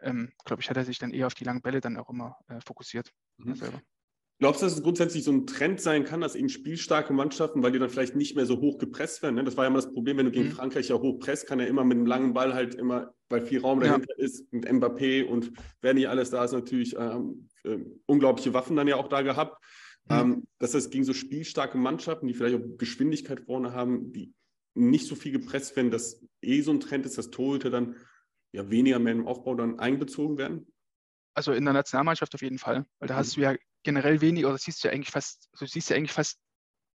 ähm, glaube ich, hat er sich dann eher auf die langen Bälle dann auch immer äh, fokussiert. Mhm. Glaubst du, dass es grundsätzlich so ein Trend sein kann, dass eben spielstarke Mannschaften, weil die dann vielleicht nicht mehr so hoch gepresst werden? Ne? Das war ja immer das Problem, wenn du gegen mhm. Frankreich ja hoch presst, kann er immer mit einem langen Ball halt immer, weil viel Raum dahinter ja. ist, mit Mbappé und wer nicht alles da ist, natürlich ähm, äh, unglaubliche Waffen dann ja auch da gehabt. Mhm. Ähm, dass das gegen so spielstarke Mannschaften, die vielleicht auch Geschwindigkeit vorne haben, die nicht so viel gepresst werden, dass eh so ein Trend ist, dass Torhüter dann ja weniger mehr im Aufbau dann einbezogen werden? Also in der Nationalmannschaft auf jeden Fall, weil da mhm. hast du ja generell wenig, oder siehst du ja eigentlich fast, du siehst ja eigentlich fast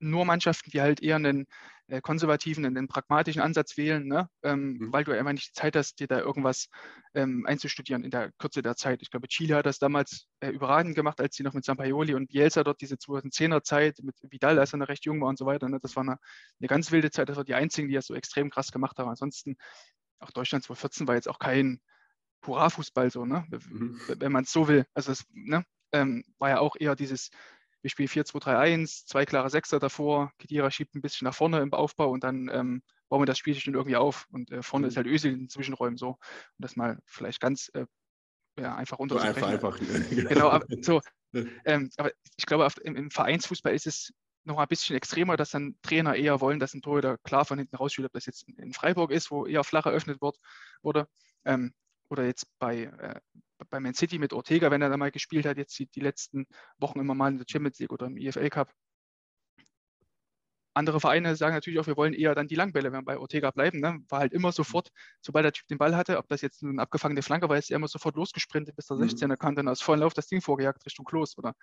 nur Mannschaften, die halt eher einen äh, konservativen, einen pragmatischen Ansatz wählen, ne? ähm, mhm. weil du einfach nicht die Zeit hast, dir da irgendwas ähm, einzustudieren in der Kürze der Zeit. Ich glaube, Chile hat das damals äh, überragend gemacht, als sie noch mit Sampaoli und Bielsa dort diese 2010er Zeit mit Vidal, als er noch recht jung war und so weiter. Ne? Das war eine, eine ganz wilde Zeit. Das war die einzigen, die das so extrem krass gemacht haben. Ansonsten, auch Deutschland 2014 war jetzt auch kein Hurra-Fußball so, ne? Mhm. wenn man es so will. Also es ne? ähm, war ja auch eher dieses, wir spielen 4-2-3-1, zwei klare Sechser davor, Kedira schiebt ein bisschen nach vorne im Aufbau und dann ähm, bauen wir das Spiel schon irgendwie auf und äh, vorne mhm. ist halt Ösel in den Zwischenräumen so. Und das mal vielleicht ganz äh, ja, einfach unterzubrechen. Einfach, einfach. genau, aber, so, ähm, aber ich glaube, auf, im, im, Vereinsfußball ist es noch ein bisschen extremer, dass dann Trainer eher wollen, dass ein Torhüter klar von hinten rausspielt, ob das jetzt in Freiburg ist, wo eher flach eröffnet wird, wurde, ähm, oder jetzt bei, äh, bei Man City mit Ortega, wenn er da mal gespielt hat, jetzt die, die letzten Wochen immer mal in der Champions League oder im EFL Cup. Andere Vereine sagen natürlich auch, wir wollen eher dann die Langbälle, wenn wir bei Ortega bleiben. Ne? War halt immer sofort, sobald der Typ den Ball hatte, ob das jetzt eine abgefangene Flanke war, ist er immer sofort losgesprintet bis der 16er, mhm. kann dann aus vollen Lauf das Ding vorgejagt Richtung Klos oder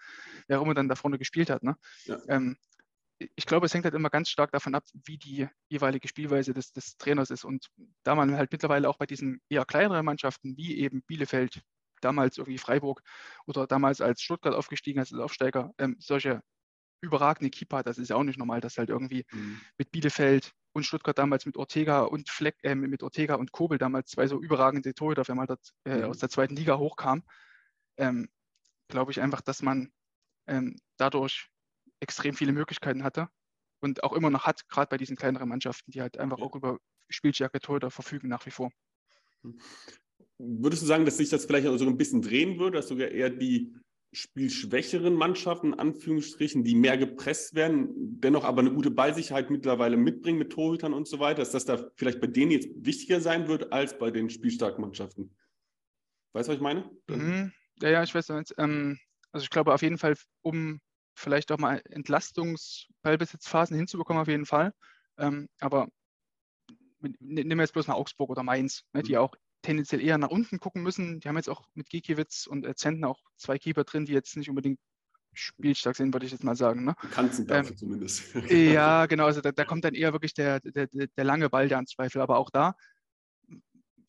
wer auch immer dann da vorne gespielt hat. Ne? Ja. Ähm, ich glaube, es hängt halt immer ganz stark davon ab, wie die jeweilige Spielweise des, des, Trainers ist. Und da man halt mittlerweile auch bei diesen eher kleineren Mannschaften wie eben Bielefeld, damals irgendwie Freiburg oder damals als Stuttgart aufgestiegen als Aufsteiger, ähm, solche überragende Keeper hat, das ist ja auch nicht normal, dass halt irgendwie mhm. mit Bielefeld und Stuttgart damals mit Ortega und Fleck, äh, mit Ortega und Kobel damals zwei so überragende Torhüter, wenn man dort äh, mhm. aus der zweiten Liga hochkam, ähm, glaube ich einfach, dass man ähm, dadurch extrem viele Möglichkeiten hatte und auch immer noch hat, gerade bei diesen kleineren Mannschaften, die halt einfach auch über Spielstärke Torhüter verfügen nach wie vor. Würdest du sagen, dass sich das vielleicht so ein bisschen drehen würde, dass sogar eher die spielschwächeren Mannschaften, Anführungsstrichen, die mehr gepresst werden, dennoch aber eine gute Ballsicherheit mittlerweile mitbringen mit Torhütern und so weiter, dass das da vielleicht bei denen jetzt wichtiger sein wird als bei den spielstarken Mannschaften? Weißt du, was ich meine? Mhm. Ja, ja, ich weiß nicht. Ähm, also ich glaube auf jeden Fall, um vielleicht auch mal Entlastungsballbesitzphasen hinzubekommen, auf jeden Fall. Ähm, aber nehmen wir jetzt bloß mal Augsburg oder Mainz, ne, die mhm. auch tendenziell eher nach unten gucken müssen. Die haben jetzt auch mit Gikiewicz und äh, Zentner auch zwei Keeper drin, die jetzt nicht unbedingt spielstark sind, würde ich jetzt mal sagen. Ne? Dafür ähm, zumindest. ja, genau. Also da, da, kommt dann eher wirklich der, der, der lange Ball der an Zweifel. Aber auch da,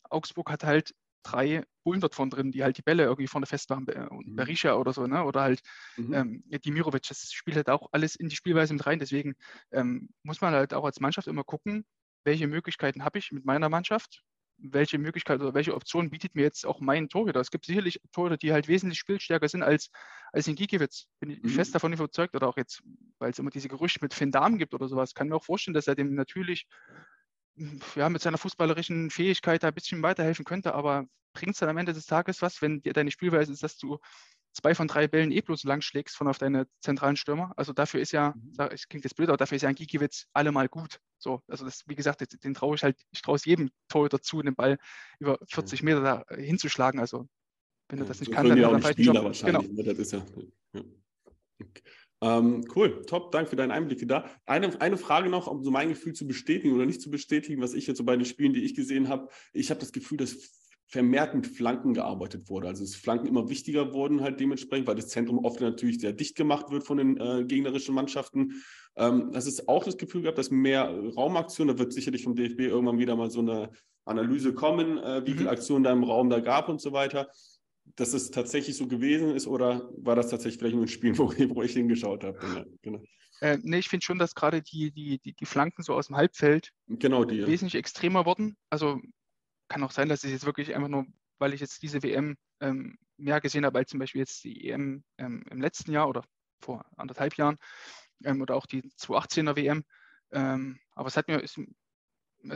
Augsburg hat halt drei Bullen dort vorne drin, die halt die Bälle irgendwie vorne festmachen, mhm. Berisha oder so, ne? oder halt mhm. ähm, Dimirovic, das spielt halt auch alles in die Spielweise mit rein. Deswegen ähm, muss man halt auch als Mannschaft immer gucken, welche Möglichkeiten habe ich mit meiner Mannschaft, welche Möglichkeit oder welche Option bietet mir jetzt auch mein Torhüter. Es gibt sicherlich Torhüter, die halt wesentlich spielstärker sind als, als in Gikiewicz. Bin ich mhm. fest davon überzeugt oder auch jetzt, weil es immer diese Gerüchte mit Finn Dahmen gibt oder sowas, kann mir auch vorstellen, dass er dem natürlich ja, mit seiner fußballerischen Fähigkeit da ein bisschen weiterhelfen könnte, aber bringt es dann am Ende des Tages was, wenn dir deine Spielweise ist, dass du zwei von drei Bällen eh bloß lang schlägst von auf deine zentralen Stürmer. Also dafür ist ja, mhm. es klingt jetzt blöd, aber dafür ist ja ein Gikiewicz allemal gut. So, also das, wie gesagt, den traue ich halt, ich traue es jedem Torhüter zu, den Ball über 40 Meter da hinzuschlagen. Also wenn er das nicht so kann, dann vielleicht Spieler Job. Genau. Ne? Das ist ja, ja. Ähm, cool, top, danke für deinen Einblick da. Eine, eine Frage noch, um so mein Gefühl zu bestätigen oder nicht zu bestätigen, was ich jetzt so bei den Spielen, die ich gesehen habe. Ich habe das Gefühl, dass vermehrt mit Flanken gearbeitet wurde. Also dass Flanken immer wichtiger wurden halt dementsprechend, weil das Zentrum oft natürlich sehr dicht gemacht wird von den äh, gegnerischen Mannschaften. Ähm, das ist auch das Gefühl gehabt, dass mehr Raumaktionen, da wird sicherlich vom DFB irgendwann wieder mal so eine Analyse kommen, äh, wie mhm. viele Aktionen da im Raum da gab und so weiter. Dass es tatsächlich so gewesen ist oder war das tatsächlich vielleicht nur ein Spiel, wo, wo ich hingeschaut habe? Ja, genau. Äh, nee, ich finde schon, dass gerade die, die, die, die Flanken so aus dem Halbfeld genau die, wesentlich ja. extremer wurden. Also kann auch sein, dass ich jetzt wirklich einfach nur, weil ich jetzt diese WM ähm, mehr gesehen habe als zum Beispiel jetzt die EM ähm, im letzten Jahr oder vor anderthalb Jahren ähm, oder auch die 2018er WM. Ähm, aber es hat mir, ist, mir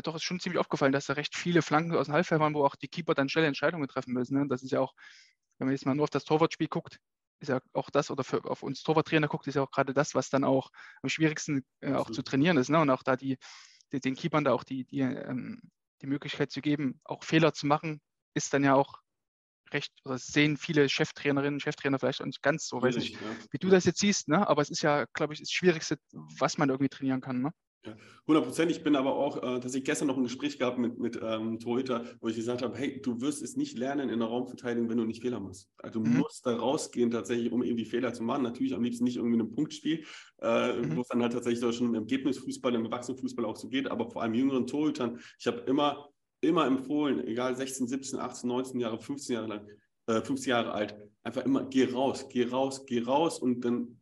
doch ist schon ziemlich aufgefallen, dass da recht viele Flanken aus dem Halbfeld waren, wo auch die Keeper dann schnelle Entscheidungen treffen müssen. Ne? Das ist ja auch, wenn man jetzt mal nur auf das Torwartspiel guckt, ist ja auch das, oder für, auf uns Torwarttrainer guckt, ist ja auch gerade das, was dann auch am schwierigsten äh, auch zu trainieren ist. Ne? Und auch da die, die, den Keepern da auch die, die ähm, die Möglichkeit zu geben, auch Fehler zu machen, ist dann ja auch recht, oder sehen viele Cheftrainerinnen, Cheftrainer vielleicht auch nicht ganz so, weiß ich, ja. wie du das jetzt siehst, ne? aber es ist ja, glaube ich, das Schwierigste, was man irgendwie trainieren kann. Ne? Ja, 100 Prozent. Ich bin aber auch, äh, dass ich gestern noch ein Gespräch gehabt mit, mit ähm, Torhüter, wo ich gesagt habe, hey, du wirst es nicht lernen in der Raumverteidigung, wenn du nicht Fehler machst. Also du mhm. musst da rausgehen tatsächlich, um irgendwie Fehler zu machen. Natürlich am liebsten nicht irgendwie in einem Punktspiel, äh, mhm. wo es dann halt tatsächlich schon im Ergebnisfußball, im Erwachsenenfußball auch so geht, aber vor allem jüngeren Torhütern. Ich habe immer, immer empfohlen, egal 16, 17, 18, 19 Jahre, 15 Jahre lang, äh, 15 Jahre alt, einfach immer geh raus, geh raus, geh raus und dann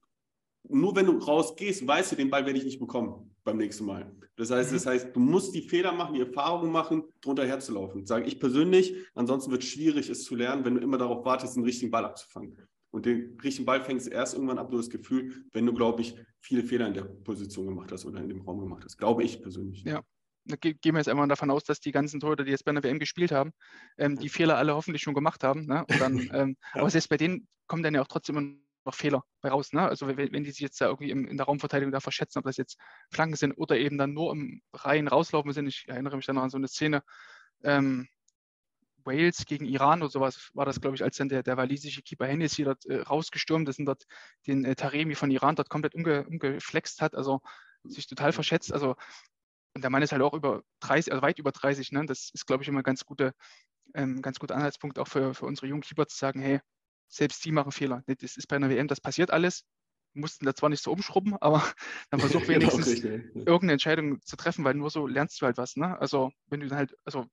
nur wenn du rausgehst, weißt du, den Ball werde ich nicht bekommen beim nächsten Mal. Das heißt, mhm. das heißt, du musst die Fehler machen, die Erfahrungen machen, drunter herzulaufen. Sage ich persönlich, ansonsten wird es schwierig, es zu lernen, wenn du immer darauf wartest, den richtigen Ball abzufangen. Und den richtigen Ball fängst du erst irgendwann ab, nur das Gefühl, wenn du, glaube ich, viele Fehler in der Position gemacht hast oder in dem Raum gemacht hast. Glaube ich persönlich. Ja. Da gehen wir jetzt einmal davon aus, dass die ganzen Torhüter, die jetzt bei einer WM gespielt haben, ähm, die Fehler alle hoffentlich schon gemacht haben. Ne? Dann, ähm, ja. Aber selbst bei denen kommen dann ja auch trotzdem noch Fehler bei raus. Ne? Also wenn, wenn, die sich jetzt da irgendwie in, in der Raumverteidigung da verschätzen, ob das jetzt Flanken sind oder eben dann nur im Reihen rauslaufen sind. Ich erinnere mich dann noch an so eine Szene, ähm, Wales gegen Iran oder sowas war das, glaube ich, als dann der, der walisische Keeper Hennessy dort äh, rausgestürmt ist und dort den äh, Taremi von Iran dort komplett umge, umgeflext hat, also sich total verschätzt. Also, und der Mann ist halt auch über 30, also weit über 30, ne? Das ist, glaube ich, immer ein ganz, gute, ähm, ganz guter Anhaltspunkt auch für, für unsere jungen Keeper zu sagen, hey, selbst die machen Fehler. Das ist bei einer WM, das passiert alles. Mussten da zwar nicht so umschrubben, aber dann versuch genau, wenigstens genau, irgendeine Entscheidung zu treffen, weil nur so lernst du halt was. Ne? Also wenn du dann halt, also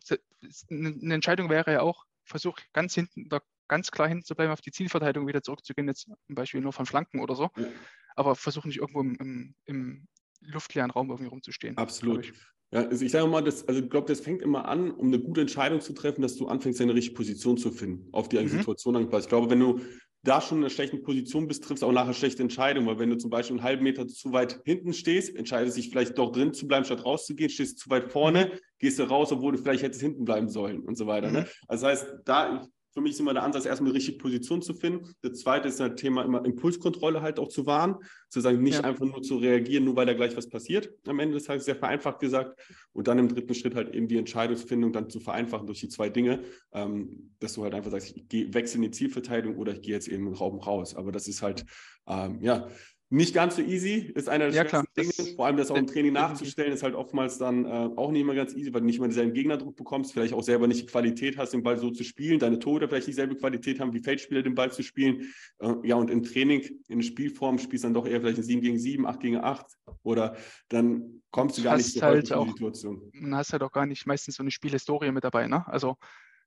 eine Entscheidung wäre ja auch, versuch ganz hinten, da ganz klar hinten zu bleiben, auf die Zielverteidigung wieder zurückzugehen, jetzt zum Beispiel nur von Flanken oder so. Ja. Aber versuch nicht irgendwo im, im, im luftleeren Raum irgendwie rumzustehen. Absolut. Ja, also ich sage mal, das, also ich glaube, das fängt immer an, um eine gute Entscheidung zu treffen, dass du anfängst, deine richtige Position zu finden, auf die mhm. Situation angepasst. Ich glaube, wenn du da schon in einer schlechten Position bist, triffst du auch nachher schlechte Entscheidungen, weil wenn du zum Beispiel einen halben Meter zu weit hinten stehst, entscheidest dich vielleicht doch drin zu bleiben, statt rauszugehen, stehst zu weit vorne, mhm. gehst du raus, obwohl du vielleicht hättest hinten bleiben sollen und so weiter. Ne? Mhm. Ne? Also das heißt, da, für mich ist immer der Ansatz, erstmal die richtige Position zu finden. Das zweite ist das Thema immer Impulskontrolle halt auch zu wahren, zu sagen, nicht ja. einfach nur zu reagieren, nur weil da gleich was passiert. Am Ende des Tages sehr vereinfacht gesagt. Und dann im dritten Schritt halt eben die Entscheidungsfindung dann zu vereinfachen durch die zwei Dinge, ähm, dass du halt einfach sagst, ich gehe, wechsle in die Zielverteidigung oder ich gehe jetzt eben in den Raum raus. Aber das ist halt, ähm, ja, nicht ganz so easy, ist einer der ja, schwersten Dinge. Vor allem das auch im Training nachzustellen, ist halt oftmals dann äh, auch nicht immer ganz easy, weil du nicht immer denselben Gegnerdruck bekommst, vielleicht auch selber nicht die Qualität hast, den Ball so zu spielen, deine Tore vielleicht dieselbe Qualität haben, wie Feldspieler den Ball zu spielen. Äh, ja, und im Training, in Spielform spielst du dann doch eher vielleicht ein 7 gegen 7, 8 gegen 8 oder dann kommst du gar nicht zur halt auch, Situation. Man hast halt auch gar nicht meistens so eine Spielhistorie mit dabei, ne? Also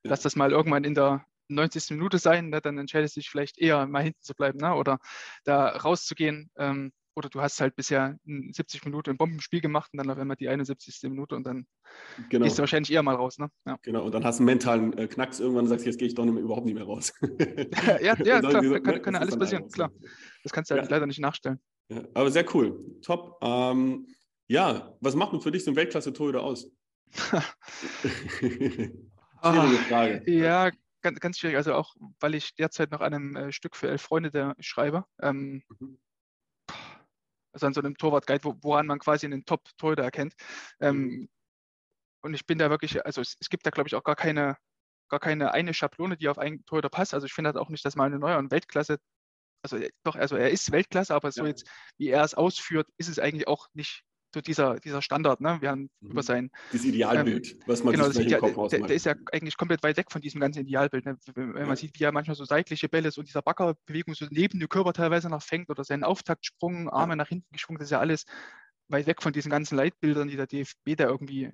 ja. lass das mal irgendwann in der 90. Minute sein, ne, dann entscheidest du dich vielleicht eher mal hinten zu bleiben ne, oder da rauszugehen. Ähm, oder du hast halt bisher 70 Minuten ein Bombenspiel gemacht und dann auf einmal die 71. Minute und dann genau. gehst du wahrscheinlich eher mal raus. Ne? Ja. Genau, und dann hast du einen mentalen äh, Knacks irgendwann und sagst, jetzt gehe ich doch nicht mehr, überhaupt nicht mehr raus. ja, ja klar, so, kann, kann ja alles passieren, klar. Das kannst du halt ja. leider nicht nachstellen. Ja, aber sehr cool, top. Ähm, ja, was macht denn für dich so ein Weltklasse-Torhüter aus? Schwierige Frage. Ja, ganz, ganz schwierig. Also auch, weil ich derzeit noch an einem äh, Stück für elf Freunde der schreibe. Ähm, mhm also an so einem Torwart-Guide, wo, woran man quasi einen Top-Torhüter erkennt. Ähm, mhm. und ich bin da wirklich, also es, es gibt da, glaube ich, auch gar keine, gar keine eine Schablone, die auf einen Torhüter passt. Also ich finde halt auch nicht, dass mal eine neue und Weltklasse, also äh, doch, also er ist Weltklasse, aber so ja. jetzt, wie er es ausführt, ist es eigentlich auch nicht so dieser, dieser Standard, ne? Wir haben mhm. über sein. Das Idealbild, ähm, was man genau, sich Ideal, Kopf der, der, ist ja eigentlich komplett weit weg von diesem ganzen Idealbild. Ne? Wenn, wenn ja. man sieht, wie er manchmal so seitliche Bälle, so dieser Baggerbewegung so neben dem Körper teilweise noch fängt oder seinen Auftaktsprung, Arme ja. nach hinten geschwungen, das ist ja alles weit weg von diesen ganzen Leitbildern, die der DFB da irgendwie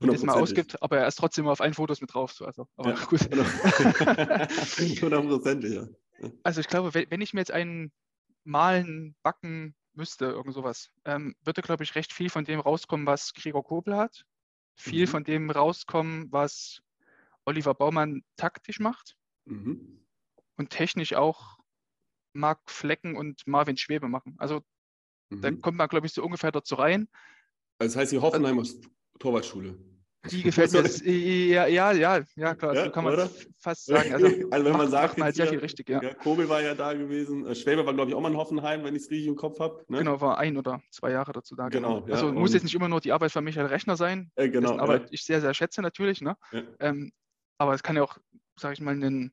das mal ausgibt, aber er ist trotzdem auf allen Fotos mit drauf. So, also, aber ja, gut. Hundertprozentig, ja. Also ich glaube, wenn ich mir jetzt einen malen, backen, müsste, irgend sowas, ähm, würde, glaube ich, recht viel von dem rauskommen, was Gregor Kobel hat. Viel mhm. von dem rauskommen, was Oliver Baumann taktisch macht. Mhm. Und technisch auch Marc Flecken und Marvin Schwebe machen. Also mhm. da kommt man, glaube ich, so ungefähr dazu rein. Also das heißt die Hoffenheimer Torwartschule. Die gefällt mir. Das, ja, ja, ja, ja, klar, ja, so kann man oder? fast sagen. Also, also wenn man sagt, man halt sehr viel richtig, ja. ja. Kobel war ja da gewesen, äh, Schwäbe war, glaube ich, auch mal in Hoffenheim, wenn ich es richtig im Kopf habe. Ne? Genau, war ein oder zwei Jahre dazu da. Genau. genau. also muss jetzt nicht immer nur die Arbeit von Michael Rechner sein, äh, genau, dessen Arbeit ich sehr, sehr schätze natürlich. Ne? Ähm, aber es kann ja auch, sage ich mal, ein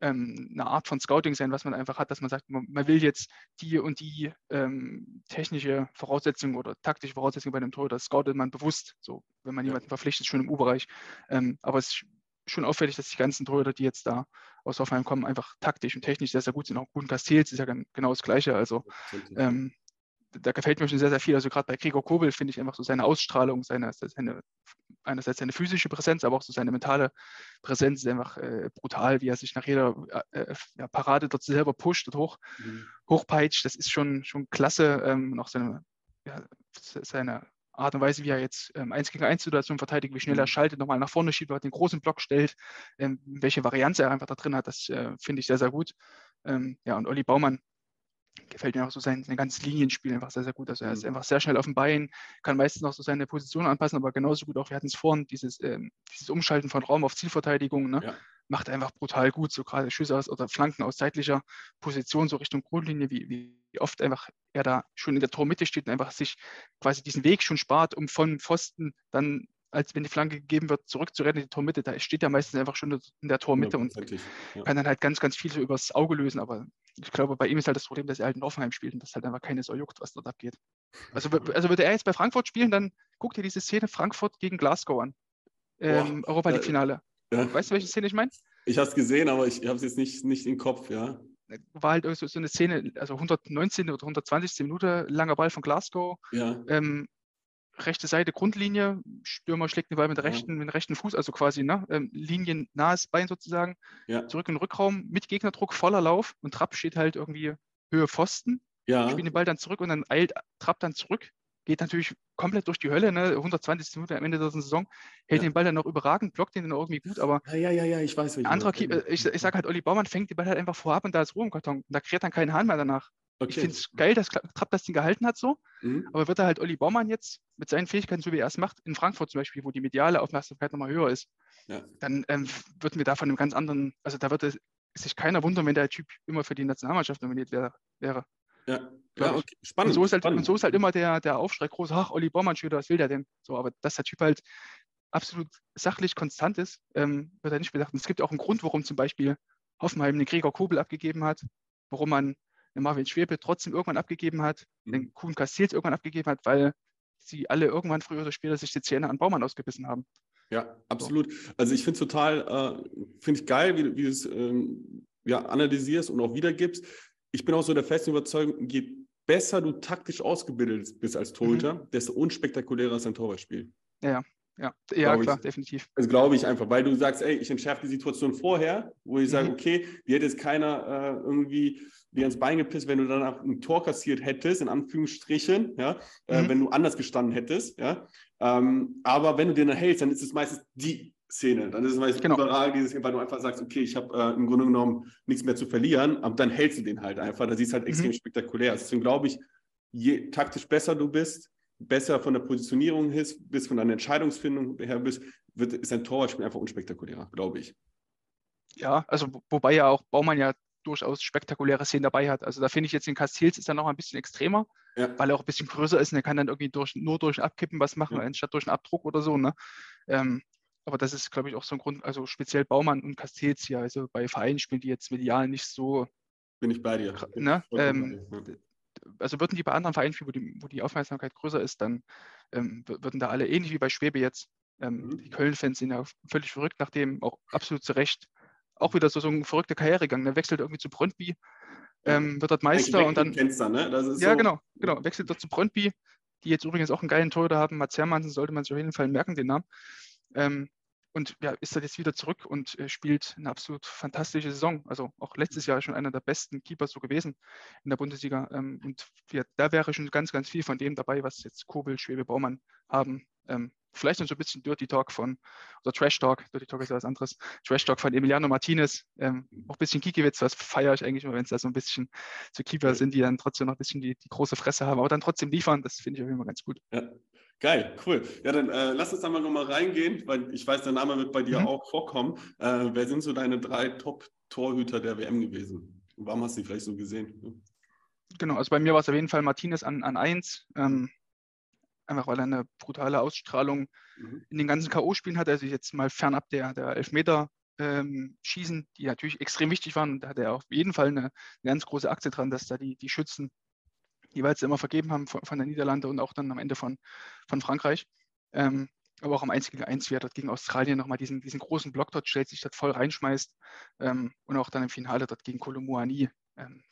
ähm, eine Art von Scouting sein, was man einfach hat, dass man sagt, man, man will jetzt die und die ähm, technische Voraussetzung oder taktische Voraussetzung bei einem Tor, das scoutet man bewusst, so wenn man jemanden verpflichtet, schon im U-Bereich. Ähm, aber es ist schon auffällig, dass die ganzen Torhüter, die jetzt da aus Hoffenheim kommen, einfach taktisch und technisch sehr, sehr gut sind. Auch guten Castells ist ja genau das Gleiche. Also ähm, da gefällt mir schon sehr, sehr viel. Also gerade bei Gregor Kobel finde ich einfach so seine Ausstrahlung, seine, seine, einerseits seine physische Präsenz, aber auch so seine mentale Präsenz ist einfach äh, brutal, wie er sich nach jeder äh, äh ja, Parade dort selber pusht und hoch, mhm. hochpeitscht. Das ist schon, schon klasse. Ähm, und auch seine, ja, seine Art und Weise, wie er jetzt ähm, 1 gegen 1 Situationen verteidigt, wie schnell er mhm. schaltet, nochmal nach vorne schiebt, den großen Block stellt, ähm, welche Varianz er einfach da drin hat, das äh, finde ich sehr, sehr gut. Ähm, ja, und Olli Baumann, gefällt mir auch so sein, sein ganzes Linienspiel einfach sehr, sehr gut. Also er ist mhm. einfach sehr schnell auf dem Bein, kann meistens noch so seine Position anpassen, aber genauso gut auch, wir hatten es vorhin, dieses, ähm, dieses Umschalten von Raum auf Zielverteidigung, ne? ja. macht einfach brutal gut, so gerade Schüsse aus oder Flanken aus zeitlicher Position, so Richtung Grundlinie, wie, wie oft einfach er da schon in der Tormitte steht und einfach sich quasi diesen Weg schon spart, um von Pfosten dann als wenn die Flanke gegeben wird, zurückzurennen in die Tormitte. Da steht er meistens einfach schon in der Tormitte ja, und ja. kann dann halt ganz, ganz viel so übers Auge lösen. Aber ich glaube, bei ihm ist halt das Problem, dass er halt in Offenheim spielt und das halt einfach keine so juckt, was dort abgeht. Also, also würde er jetzt bei Frankfurt spielen, dann guck dir diese Szene Frankfurt gegen Glasgow an. Ähm, Europa League-Finale. Ja. Weißt du, welche Szene ich meine? Ich habe es gesehen, aber ich habe es jetzt nicht, nicht im Kopf, ja. War halt so, so eine Szene, also 119. oder 120. Minute, langer Ball von Glasgow. Ja. Ähm, rechte Seite Grundlinie, Stürmer schlägt den Ball mit, rechten, ja. mit dem rechten Fuß, also quasi ne, ähm, liniennahes Bein sozusagen, ja. zurück in den Rückraum mit Gegnerdruck, voller Lauf und Trapp steht halt irgendwie Höhe Pfosten, ja. spielt den Ball dann zurück und dann eilt Trapp dann zurück, geht natürlich komplett durch die Hölle, ne, 120 Minuten am Ende der Saison, hält ja. den Ball dann noch überragend, blockt den dann irgendwie gut, aber ja, ja, ja, ja ich weiß, wie anderer Keeper, ich, ich sage halt, Olli Baumann fängt den Ball halt einfach vorab und da ist Ruhe im Karton, da kreiert dann keinen Hahn mehr danach. Okay. Ich finde es geil, dass Trapp das Ding gehalten hat so. Mhm. Aber wird er halt Olli Baumann jetzt mit seinen Fähigkeiten, so wie er es macht, in Frankfurt zum Beispiel, wo die mediale Aufmerksamkeit nochmal höher ist, ja. dann ähm, würden wir da von einem ganz anderen, also da würde sich keiner wundern, wenn der Typ immer für die Nationalmannschaft nominiert wäre. wäre. Ja, ja okay. spannend. Und so ist halt, so ist halt immer der, der Aufschrei groß, ach, Olli Baumann, was will der denn? So, aber dass der Typ halt absolut sachlich konstant ist, ähm, wird er nicht bedacht. Und es gibt auch einen Grund, warum zum Beispiel Hoffenheim den Gregor Kobel abgegeben hat, warum man den Marvin Schwebe trotzdem irgendwann abgegeben hat, mhm. den Kuhn Castils irgendwann abgegeben hat, weil sie alle irgendwann früher oder später sich die Zähne an Baumann ausgebissen haben. Ja, absolut. Also ich finde es total, äh, finde ich geil, wie, wie du es ähm, ja, analysierst und auch wiedergibst. Ich bin auch so der festen Überzeugung, je besser du taktisch ausgebildet bist als Torhüter, mhm. desto unspektakulärer ist dein Torwartspiel. Ja, Ja, ja klar, ich. definitiv. Also glaube ich einfach, weil du sagst, ey, ich entschärfe die Situation vorher, wo ich sage, mhm. okay, die hätte jetzt keiner äh, irgendwie dir ans Bein gepisst, wenn du danach ein Tor kassiert hättest, in Anführungsstrichen, ja, äh, mhm. äh, wenn du anders gestanden hättest, ja. Ähm, aber wenn du den dann hältst, dann ist es meistens die Szene. Dann ist es meistens genau. überall dieses, weil du einfach sagst, okay, ich habe äh, im Grunde genommen nichts mehr zu verlieren, aber dann hältst du den halt einfach. Da siehst halt mhm. extrem spektakulär. Deswegen glaube ich, je taktisch besser du bist, besser von der Positionierung bist, von deiner Entscheidungsfindung her bist, wird, ist ein Torwartspiel einfach unspektakulärer, glaube ich. Ja, also wobei ja auch Baumann ja durchaus spektakuläre Szenen dabei hat. Also da finde ich jetzt den Castils ist dann noch ein bisschen extremer, ja. weil er auch ein bisschen größer ist und er kann dann irgendwie durch, nur durch ein Abkippen was machen, ja. anstatt durch einen Abdruck oder so. Ne? Ähm, aber das ist, glaube ich, auch so ein Grund, also speziell Baumann und Castils hier, also bei Vereinen spielen die jetzt medial nicht so. Bin ich bei dir. Ne? Ähm, also würden die bei anderen Vereinen spielen, wo die, wo die Aufmerksamkeit größer ist, dann ähm, würden da alle ähnlich wie bei Schwebe jetzt. Ähm, mhm. Die Köln-Fans sind ja völlig verrückt, nachdem auch absolut zu Recht auch wieder so, so ein verrückter Karrieregang. Der wechselt irgendwie zu Brøndby, ähm, wird dort Meister und dann. Fenster, ne? ja, so. genau, genau. Wechselt dort zu Brøndby, die jetzt übrigens auch einen geilen Torhüter haben. Mats Hermansen sollte man sich auf jeden Fall merken, den Namen. Ähm, und ja, ist er jetzt wieder zurück und äh, spielt eine absolut fantastische Saison. Also auch letztes Jahr schon einer der besten Keeper so gewesen in der Bundesliga. Ähm, und ja, da wäre schon ganz, ganz viel von dem dabei, was jetzt Kobel, Schwebe, Baumann haben. Ähm, vielleicht noch so ein bisschen Dirty Talk von, oder Trash Talk, Dirty Talk ist ja was anderes, Trash Talk von Emiliano Martinez, ähm, auch ein bisschen Kikiewicz, was feiere ich eigentlich immer, wenn es da so ein bisschen so Keeper sind, die dann trotzdem noch ein bisschen die, die große Fresse haben, aber dann trotzdem liefern, das finde ich auch immer ganz gut. Ja. Geil, cool. Ja, dann äh, lass uns da mal nochmal reingehen, weil ich weiß, der Name wird bei dir mhm. auch vorkommen. Äh, wer sind so deine drei Top-Torhüter der WM gewesen? warum hast du die vielleicht so gesehen? Genau, also bei mir war es auf jeden Fall Martinez an, an 1. Ähm, einfach weil er eine brutale Ausstrahlung mhm. in den ganzen K.O.-Spielen hat. Also jetzt mal fernab der, der Elfmeter ähm, schießen, die natürlich extrem wichtig waren. Und da hat er auf jeden Fall eine, eine ganz große Aktie dran, dass da die, die Schützen jeweils immer vergeben haben von, von der Niederlande und auch dann am Ende von, von Frankreich. Ähm, aber auch am 1 gegen 1, wie er dort gegen Australien nochmal diesen, diesen großen Block dort stellt, sich dort voll reinschmeißt ähm, und auch dann im Finale dort gegen Kolomuani. Ähm,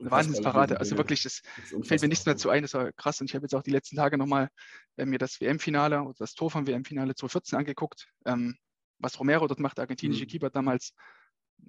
eine Wahnsinnsparade. Also wirklich, das, das fällt mir nichts mehr zu ein. Das war krass. Und ich habe jetzt auch die letzten Tage nochmal äh, mir das WM-Finale oder das Tor vom WM-Finale 2014 angeguckt. Ähm, was Romero dort macht, der argentinische mhm. Keeper damals,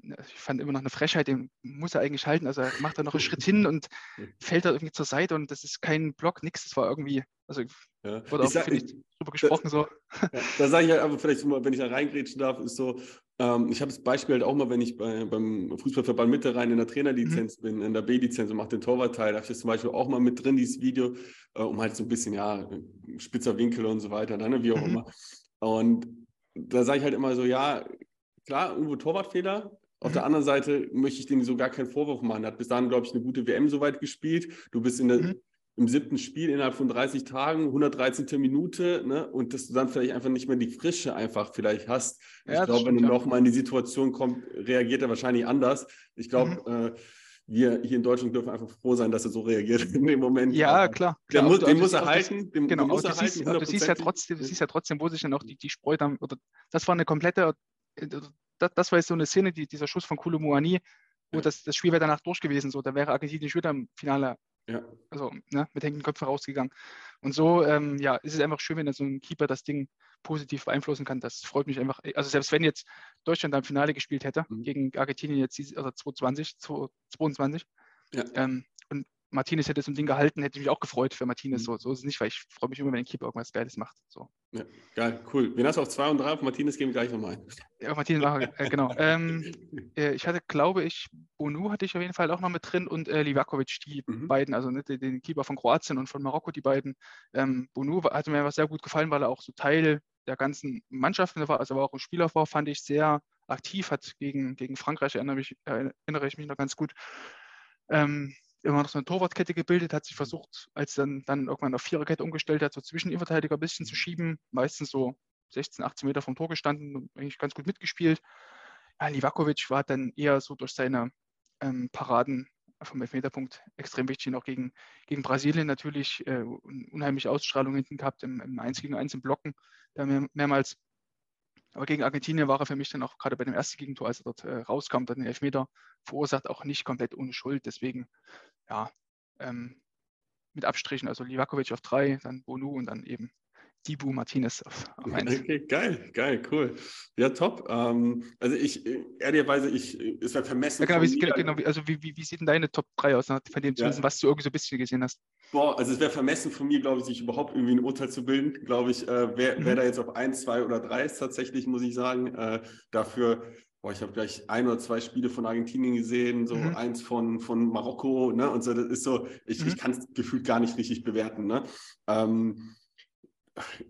ich fand immer noch eine Frechheit, den muss er eigentlich halten. Also er macht da noch einen Schritt hin und fällt da irgendwie zur Seite und das ist kein Block, nichts. Das war irgendwie, also ja. wurde auch, finde ich, super gesprochen. Da, so. Ja, da sage ich halt aber vielleicht, wenn ich da reingrätschen darf, ist so, ähm, ich habe das Beispiel halt auch mal, wenn ich bei, beim Fußballverband Mitte rein in der Trainerlizenz mhm. bin, in der B-Lizenz und mache den Torwartteil, da habe ich das zum Beispiel auch mal mit drin, dieses Video, äh, um halt so ein bisschen, ja, spitzer Winkel und so weiter, dann, ne, wie auch mhm. immer. Und da sage ich halt immer so, ja, klar, irgendwo Torwartfehler, auf der anderen Seite möchte ich dem so gar keinen Vorwurf machen. Er hat bis dahin, glaube ich, eine gute WM soweit gespielt. Du bist in der, mhm. im siebten Spiel innerhalb von 30 Tagen, 113. Minute, ne? und dass du dann vielleicht einfach nicht mehr die Frische einfach vielleicht hast. Ja, ich glaube, wenn du nochmal in die Situation kommst, reagiert er wahrscheinlich anders. Ich glaube, mhm. äh, wir hier in Deutschland dürfen einfach froh sein, dass er so reagiert in dem Moment. Ja, klar. klar. Muss, den muss er halten. Den, genau, muss er du, siehst, du siehst ja trotzdem, du siehst ja trotzdem, wo sich dann auch die, die Spreu dann, oder das war eine komplette das, das war jetzt so eine Szene, die, dieser Schuss von Kulumuani, wo ja. das, das Spiel wäre danach durch gewesen. So, da wäre Argentinien schon wieder im Finale ja. also, ne, mit hängenden Köpfen rausgegangen. Und so ähm, ja, ist es einfach schön, wenn so ein Keeper das Ding positiv beeinflussen kann. Das freut mich einfach. Also selbst wenn jetzt Deutschland am Finale gespielt hätte, mhm. gegen Argentinien jetzt also 2020, 2022, ja. ähm, und Martinez hätte so ein Ding gehalten, hätte ich mich auch gefreut für Martinez. Mhm. So, so ist es nicht, weil ich freue mich immer, wenn ein Keeper irgendwas Geiles macht. So. Ja, geil, cool. Hast du auf 2 und 3? Auf Martinez gehen wir gleich nochmal ein. Ja, auf Martinez machen wir, äh, genau. ähm, äh, ich hatte, glaube ich, Bonu hatte ich auf jeden Fall auch noch mit drin und äh, Livakovic, die mhm. beiden, also ne, den Keeper von Kroatien und von Marokko, die beiden. Ähm, Bonu hatte mir was sehr gut gefallen, weil er auch so Teil der ganzen Mannschaften war, also war auch im Spielaufbau, fand ich sehr aktiv, hat gegen, gegen Frankreich, erinnere, mich, erinnere ich mich noch ganz gut. Ähm, immer noch so eine Torwartkette gebildet, hat sich versucht, als dann, dann irgendwann auf Viererkette umgestellt hat, so zwischen Innenverteidiger ein bisschen zu schieben, meistens so 16, 18 Meter vom Tor gestanden und eigentlich ganz gut mitgespielt. Ja, Livakovic war dann eher so durch seine ähm, Paraden vom Elfmeterpunkt extrem wichtig auch gegen, gegen Brasilien natürlich äh, unheimliche Ausstrahlung hinten gehabt im, im 1 gegen 1 im Blocken, da mehr, mehrmals aber gegen Argentinien war er für mich dann auch gerade bei dem ersten Gegentor, als er dort äh, rauskam, dann den Elfmeter verursacht, auch nicht komplett ohne Schuld. Deswegen, ja, ähm, mit Abstrichen, also Livakovic auf drei, dann Bonu und dann eben Dibu Martinez auf, auf Okay, geil, geil, cool. Ja, top. Ähm, also ich, ehrlicherweise, ich, es wäre vermessen. Ja, genau, wie, genau, also wie, wie, wie sieht denn deine Top 3 aus, von dem ja. was du irgendwie so ein bisschen gesehen hast? Boah, also es wäre vermessen von mir, glaube ich, sich überhaupt irgendwie ein Urteil zu bilden. Glaube ich, äh, wer, mhm. wer da jetzt auf 1, 2 oder 3 ist tatsächlich, muss ich sagen. Äh, dafür Boah, ich habe gleich ein oder zwei Spiele von Argentinien gesehen, so mhm. eins von, von Marokko, ne? Und so, das ist so, ich, mhm. ich kann es gefühlt gar nicht richtig bewerten. Ne? Ähm,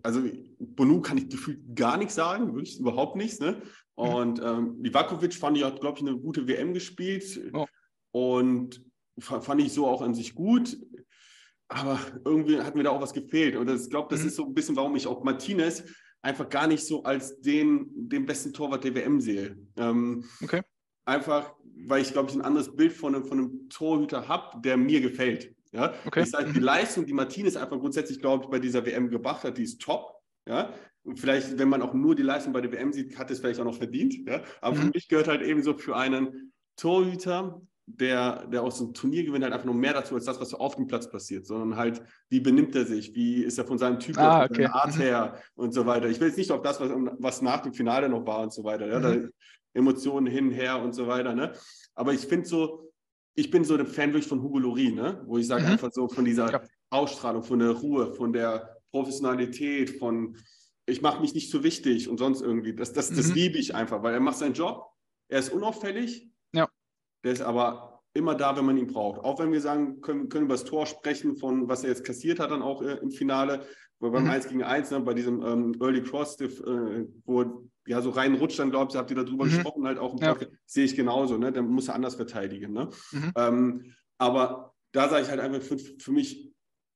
also Bonu kann ich gefühlt gar nichts sagen, würde ich überhaupt nichts. Ne? Mhm. Und ähm, Livakovic fand ich, hat, glaube ich, eine gute WM gespielt. Oh. Und fand ich so auch an sich gut. Aber irgendwie hat mir da auch was gefehlt. Und ich glaube, das mhm. ist so ein bisschen, warum ich auch Martinez einfach gar nicht so als den, den besten Torwart der WM sehe. Ähm, okay. Einfach, weil ich, glaube ich, ein anderes Bild von einem, von einem Torhüter habe, der mir gefällt. Ja? Okay. Das heißt, die. Leistung, die Martinez einfach grundsätzlich, glaube ich, bei dieser WM gebracht hat, die ist top. Ja? Und vielleicht, wenn man auch nur die Leistung bei der WM sieht, hat es vielleicht auch noch verdient. Ja? Aber mhm. für mich gehört halt eben so für einen Torhüter, der, der aus dem Turnier gewinnt, halt einfach noch mehr dazu als das, was auf dem Platz passiert, sondern halt, wie benimmt er sich, wie ist er von seinem Typ, ah, okay. Art mhm. her und so weiter. Ich will jetzt nicht auf das, was, was nach dem Finale noch war und so weiter. Ja? Mhm. Emotionen hin, her und so weiter. Ne? Aber ich finde so, ich bin so ein Fan wirklich von Hugo Lori, ne? wo ich sage mhm. einfach so von dieser ja. Ausstrahlung, von der Ruhe, von der Professionalität, von ich mache mich nicht so wichtig und sonst irgendwie. Das, das, das mhm. liebe ich einfach, weil er macht seinen Job, er ist unauffällig, ja. der ist aber immer da, wenn man ihn braucht. Auch wenn wir sagen, können, können über das Tor sprechen, von was er jetzt kassiert hat, dann auch äh, im Finale, wo beim mhm. 1 gegen 1, ne, bei diesem ähm, Early Cross, äh, wo ja, so reinrutscht, dann glaubt ihr, habt ihr darüber mhm. gesprochen, halt auch im ja. sehe ich genauso, ne? Dann muss er anders verteidigen. Ne? Mhm. Ähm, aber da sage ich halt einfach für, für mich,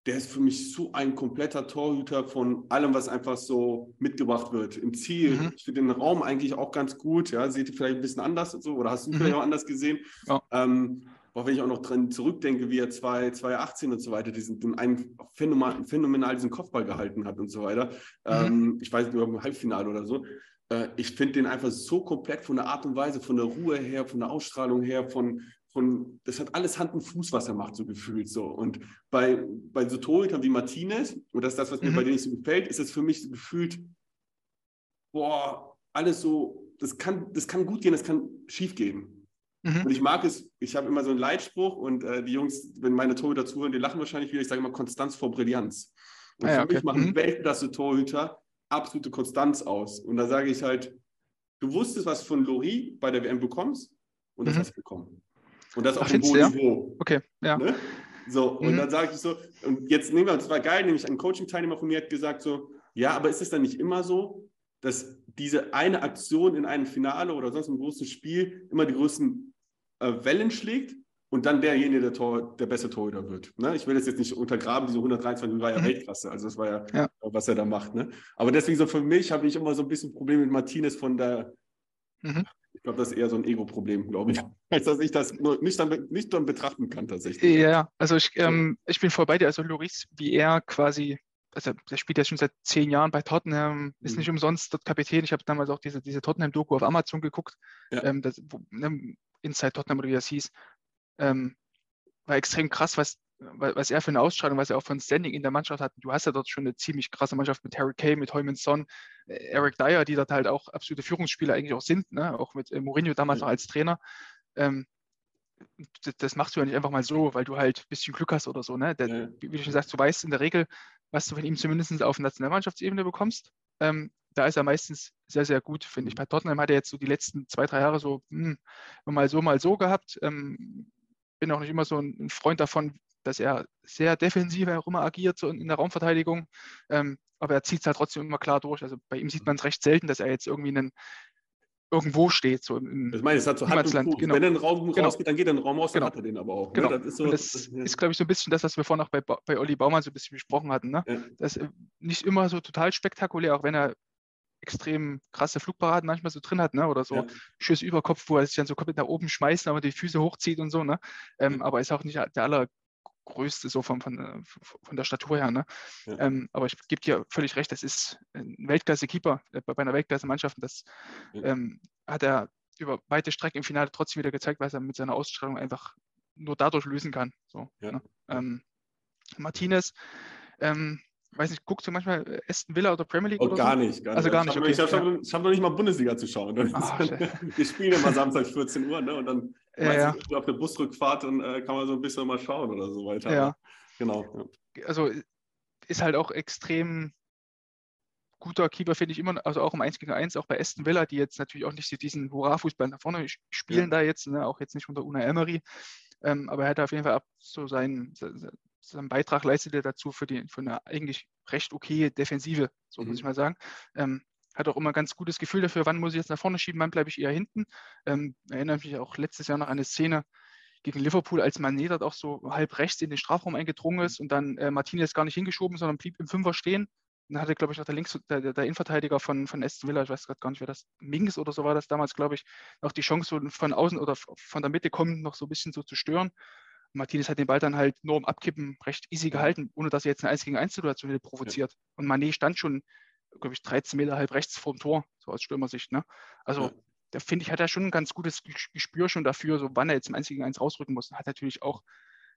der ist für mich so ein kompletter Torhüter von allem, was einfach so mitgebracht wird. Im Ziel, mhm. ich finde den Raum eigentlich auch ganz gut, ja, seht ihr vielleicht ein bisschen anders so, oder hast du mhm. vielleicht auch anders gesehen? Ja. Ähm, auch wenn ich auch noch dran zurückdenke, wie er 2018 und so weiter diesen, den einen phänomenal, phänomenal diesen Kopfball gehalten hat und so weiter. Mhm. Ähm, ich weiß nicht, im Halbfinale oder so. Äh, ich finde den einfach so komplett von der Art und Weise, von der Ruhe her, von der Ausstrahlung her, von, von das hat alles Hand und Fuß, was er macht, so gefühlt so. Und bei, bei so Torhütern wie Martinez, und das ist das, was mir mhm. bei denen nicht so gefällt, ist es für mich so gefühlt, boah, alles so, das kann, das kann gut gehen, das kann schief gehen. Mhm. Und ich mag es, ich habe immer so einen Leitspruch und äh, die Jungs, wenn meine Torhüter zuhören, die lachen wahrscheinlich wieder, ich sage immer Konstanz vor Brillanz. Und ah, ja, für okay. mich machen mhm. Weltklasse-Torhüter absolute Konstanz aus. Und da sage ich halt, du wusstest, was von Lori bei der WM bekommst und das mhm. hast du bekommen. Und das auf dem hohen ja? Niveau. Okay, ja. Ne? So, mhm. und dann sage ich so, und jetzt nehmen wir, und zwar geil, nämlich ein Coaching-Teilnehmer von mir hat gesagt so, ja, aber ist es dann nicht immer so, dass diese eine Aktion in einem Finale oder sonst einem großen Spiel immer die größten äh, Wellen schlägt und dann derjenige, der, Tor, der beste Torhüter wird. Ne? Ich will das jetzt nicht untergraben, diese 123 war ja mhm. Weltklasse, also das war ja, ja, was er da macht. Ne? Aber deswegen so für mich habe ich immer so ein bisschen Probleme mit Martinez von der, mhm. ich glaube, das ist eher so ein Ego-Problem, glaube ich, als dass ich das nur nicht dann, nicht dann betrachten kann tatsächlich. Ja, also ich, ähm, ich bin voll bei dir, also Loris, wie er quasi also der spielt ja schon seit zehn Jahren bei Tottenham, ist mhm. nicht umsonst dort Kapitän. Ich habe damals auch diese, diese Tottenham-Doku auf Amazon geguckt, ja. ähm, das, wo, ne, Inside Tottenham oder wie das hieß ähm, war extrem krass, was, was er für eine Ausstrahlung, was er auch von Standing in der Mannschaft hat. Du hast ja dort schon eine ziemlich krasse Mannschaft mit Harry Kane, mit Heumann Son, äh, Eric Dyer, die dort halt auch absolute Führungsspieler eigentlich auch sind, ne? auch mit äh, Mourinho damals noch als Trainer. Ähm, das, das, machst du ja nicht einfach mal so, weil du halt ein bisschen Glück hast oder so. Ne? Der, ja. Wie du schon sagst, du weißt in der Regel, was du von ihm zumindest auf Nationalmannschaftsebene bekommst. Ähm, da ist er meistens sehr, sehr gut, finde ich. Bei Tottenham hat er jetzt so die letzten zwei, drei Jahre so hm, mal so, mal so gehabt. Ähm, bin auch nicht immer so ein Freund davon, dass er sehr defensiv auch immer agiert, so in der Raumverteidigung. Ähm, aber er zieht es halt trotzdem immer klar durch. Also bei ihm sieht man es recht selten, dass er jetzt irgendwie einen, irgendwo steht. So im, das meine, es hat so Hand und Genau. Wenn er in den Raum genau. rausgeht, dann geht er in den Raum raus, dann genau. hat er den aber auch. Ne? Genau. Ne? Das ist, so, das das, ja. ist glaube ich, so ein bisschen das, was wir vorhin auch bei, bei Olli Baumann so ein bisschen besprochen hatten. Ne? Ja. Das ist äh, nicht immer so total spektakulär, auch wenn er extrem krasse Flugparaden manchmal so drin hat, ne? Oder so ja. Schüsse über Kopf, wo er sich dann so komplett nach oben schmeißt, aber die Füße hochzieht und so, ne? Ähm, aber ist auch nicht der allergrößte so von, von, äh, von der Statur her, ne? Ja. Ähm, aber ich gebe dir völlig recht, das ist ein Weltklasse-Keeper äh, bei einer Weltklasse-Mannschaft. Das ja. ähm, hat er über weite Strecken im Finale trotzdem wieder gezeigt, was er mit seiner Ausstrahlung einfach nur dadurch lösen kann. So, ne? ähm, Martinez, ähm, weiß nicht, guckst du manchmal äh, Aston Villa oder Premier League? Oh, oder gar so? nicht. Gar also gar nicht. Ich, Okay. ich habe ja. hab noch nicht mal Bundesliga zu schauen. Ach, wir spielen immer samstags 14 Uhr, ne? Und dann Ja, ja. meistens auf der Busrückfahrt und äh, kann man so ein bisschen mal schauen oder so weiter. Ja. Genau. also ist halt auch extrem guter Keeper, finde ich immer, also auch im 1 gegen 1, auch bei Aston Villa, die jetzt natürlich auch nicht diesen Hurra-Fußball nach vorne spielen da jetzt, ne, auch jetzt nicht unter Una Emery, ähm, aber er hat auf jeden Fall ab so seinen, se- se- seinen Beitrag leistet er dazu für die für eine eigentlich recht okay Defensive, so Mhm. muss ich mal sagen. Ähm, hat auch immer ganz gutes Gefühl dafür, wann muss ich jetzt nach vorne schieben, wann bleibe ich eher hinten. Ähm, erinnere mich auch letztes Jahr noch an eine Szene, gegen Liverpool, als Mané dort auch so halb rechts in den Strafraum eingedrungen ist und dann äh, Martinez gar nicht hingeschoben, sondern blieb im Fünfer stehen. Und dann hatte, glaube ich, noch der, Links, der, der Innenverteidiger von, von Aston Villa, ich weiß gerade gar nicht, wer das, Mings oder so war das damals, glaube ich, noch die Chance so von außen oder von der Mitte kommend noch so ein bisschen so zu stören. Martinez hat den Ball dann halt nur im Abkippen recht easy gehalten, ohne dass er jetzt eine 1 gegen 1 Situation hätte provoziert. Und Mané stand schon, glaube ich, 13 Meter halb rechts vorm Tor, so aus Stürmersicht. Ne? Also Ja. da finde ich, hat er schon ein ganz gutes Ges- Gespür schon dafür, so wann er jetzt im 1 gegen 1 rausrücken muss. Hat natürlich auch,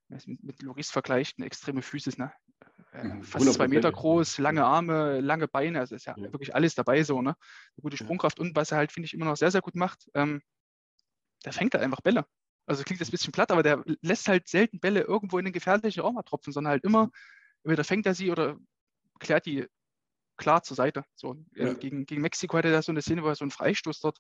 wenn man es mit, mit Loris vergleicht, eine extreme Physis, ne? Mhm, Fast zwei Meter 100%. groß, lange Arme, lange Beine, also ist ja, Ja. wirklich alles dabei so, ne? Eine gute Ja. Sprungkraft und was er halt, finde ich, immer noch sehr, sehr gut macht, ähm, der fängt halt einfach Bälle. Also klingt jetzt ein bisschen platt, aber der lässt halt selten Bälle irgendwo in den gefährlichen Raum tropfen, sondern halt immer, entweder fängt er sie oder klärt die klar zur Seite. So, äh, Ja. gegen, gegen Mexiko hatte er so eine Szene, wo er so einen Freistoß dort,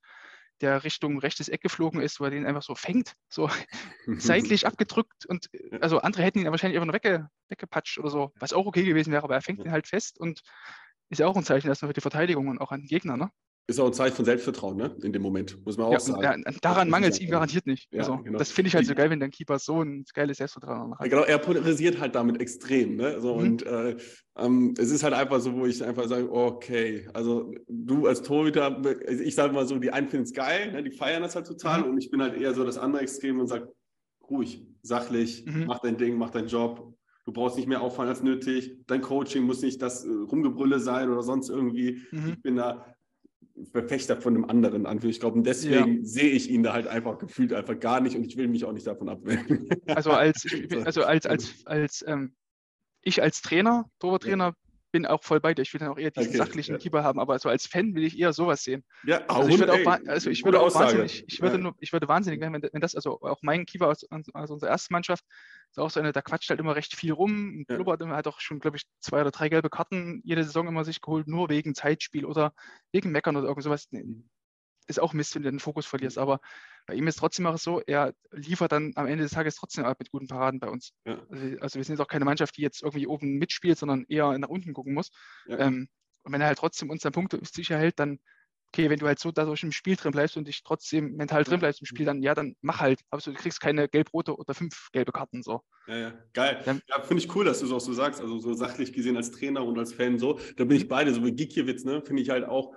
der Richtung rechtes Eck geflogen ist, wo er den einfach so fängt, so seitlich abgedrückt und äh, also andere hätten ihn wahrscheinlich einfach nur wegge, weggepatscht oder so, was auch okay gewesen wäre, aber er fängt ihn halt fest und ist ja auch ein Zeichen erstmal für die Verteidigung und auch an den Gegner, ne? Ist auch ein Zeichen von Selbstvertrauen, ne? In dem Moment, muss man auch Ja, sagen. und daran mangelt es ihm garantiert nicht. Ja, also, genau. Das finde ich halt so geil, wenn dein Keeper so ein geiles Selbstvertrauen hat. Ja, Genau, er polarisiert halt damit extrem. Ne? So, Mhm. Und äh, ähm, es ist halt einfach so, wo ich einfach sage, okay, also du als Torhüter, also ich sage mal so, die einen finden es geil, ne? die feiern das halt total Mhm. und ich bin halt eher so das andere Extrem und sage, ruhig, sachlich, Mhm. mach dein Ding, mach deinen Job. Du brauchst nicht mehr auffallen als nötig. Dein Coaching muss nicht das äh, Rumgebrülle sein oder sonst irgendwie. Mhm. Ich bin da Verfechter von einem anderen Anführung. Ich glaube, und deswegen sehe ich ihn da halt einfach gefühlt einfach gar nicht und ich will mich auch nicht davon abwenden. Also als, also als, als, als ähm, ich als Trainer, Torwarttrainer, bin auch voll bei dir. Ich will dann auch eher diesen Okay, sachlichen ja. Keeper haben, aber so als Fan will ich eher sowas sehen. Ja, Also ich würde auch, ey, also ich würde auch wahnsinnig, ich würde Ja. nur, ich würde wahnsinnig werden, wenn, wenn das, also auch mein Keeper aus, aus unserer ersten Mannschaft, ist auch so einer, der quatscht halt immer recht viel rum, und Ja. blubbert immer, hat auch schon, glaube ich, zwei oder drei gelbe Karten jede Saison immer sich geholt, nur wegen Zeitspiel oder wegen Meckern oder irgend sowas. Ist auch Mist, wenn du den Fokus verlierst, aber bei ihm ist trotzdem auch so, er liefert dann am Ende des Tages trotzdem mit guten Paraden bei uns. Ja. Also, also wir sind jetzt auch keine Mannschaft, die jetzt irgendwie oben mitspielt, sondern eher nach unten gucken muss. Ja. Ähm, und wenn er halt trotzdem uns dann Punkte sicher hält, dann, okay, wenn du halt so dadurch im Spiel drin bleibst und dich trotzdem mental drin bleibst im Spiel, dann ja, dann mach halt. Aber so, du kriegst keine gelb-rote oder fünf gelbe Karten so. Ja, ja, geil. Dann- Ja, finde ich cool, dass du es auch so sagst. Also so sachlich gesehen als Trainer und als Fan so. Da bin ich beide. So wie Gikiewicz, ne, finde ich halt auch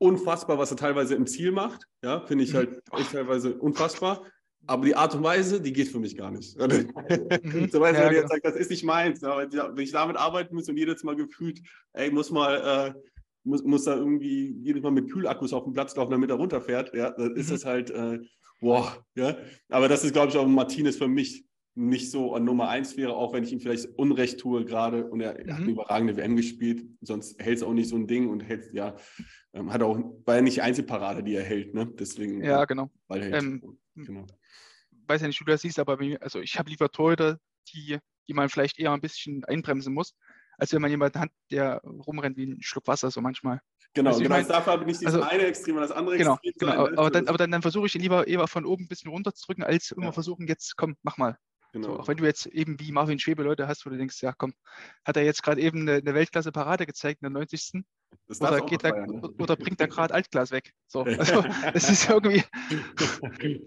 unfassbar, was er teilweise im Ziel macht. Ja, finde ich Mhm. halt echt teilweise unfassbar. Aber die Art und Weise, die geht für mich gar nicht. Zum Beispiel, Ja, wenn genau. jetzt sagt, das ist nicht meins, ja, wenn ich- damit arbeiten muss und jedes Mal gefühlt, ey, muss mal, äh, muss, muss da irgendwie jedes Mal mit Kühlakkus auf dem Platz laufen, damit er runterfährt, ja, dann ist Mhm. es halt, äh, boah, ja. Aber das ist, glaube ich, auch Martinez für mich nicht so an Nummer eins wäre, auch wenn ich ihm vielleicht Unrecht tue gerade und er hat Mhm. eine überragende WM gespielt, sonst hält es auch nicht so ein Ding und hält, ja, ähm, hat auch, war ja nicht die Einzelparade, die er hält, ne? Deswegen, Ja, genau. weil er. Ähm, genau. Weiß ja nicht, wie du das siehst, aber also ich habe lieber Torhüter, die, die man vielleicht eher ein bisschen einbremsen muss, als wenn man jemanden hat, der rumrennt wie ein Schluck Wasser, so manchmal. Genau, Also ich genau. mein- dafür habe ich nicht dieses also- eine Extrem und das andere Genau, Extrem. genau. Aber, dann, aber dann, dann versuche ich ihn lieber eher von oben ein bisschen runterzudrücken, als immer Ja. versuchen, jetzt komm, mach mal. Genau. So, auch wenn du jetzt eben wie Marvin Schwebe Leute hast, wo du denkst, ja komm, hat er jetzt gerade eben eine, eine Weltklasse-Parade gezeigt in der 90. das darfst Oder, geht er, feiern, ne? oder bringt er gerade Altglas weg? So, also, das ist irgendwie,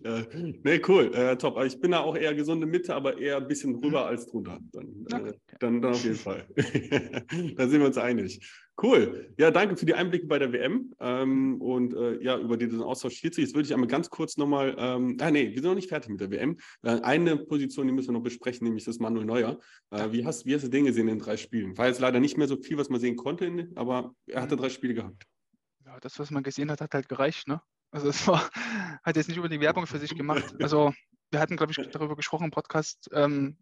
ja. Nee, cool, äh, top. Ich bin da auch eher gesunde Mitte, aber eher ein bisschen drüber als drunter. Dann, Mhm. Äh, dann, dann auf jeden Fall. da sind wir uns einig. Cool. Ja, danke für die Einblicke bei der WM ähm, und äh, ja, über diesen Austausch Schiedsrichter. Jetzt würde ich einmal ganz kurz nochmal, ähm, ah nee, wir sind noch nicht fertig mit der WM. Äh, eine Position, die müssen wir noch besprechen, nämlich das Manuel Neuer. Äh, wie, hast, wie hast du den gesehen in den drei Spielen? War jetzt leider nicht mehr so viel, was man sehen konnte, aber er hatte Mhm. drei Spiele gehabt. ja, das, was man gesehen hat, hat halt gereicht, ne? Also es war, hat jetzt nicht unbedingt Werbung für sich gemacht. Also wir hatten, glaube ich, darüber gesprochen im Podcast, ähm,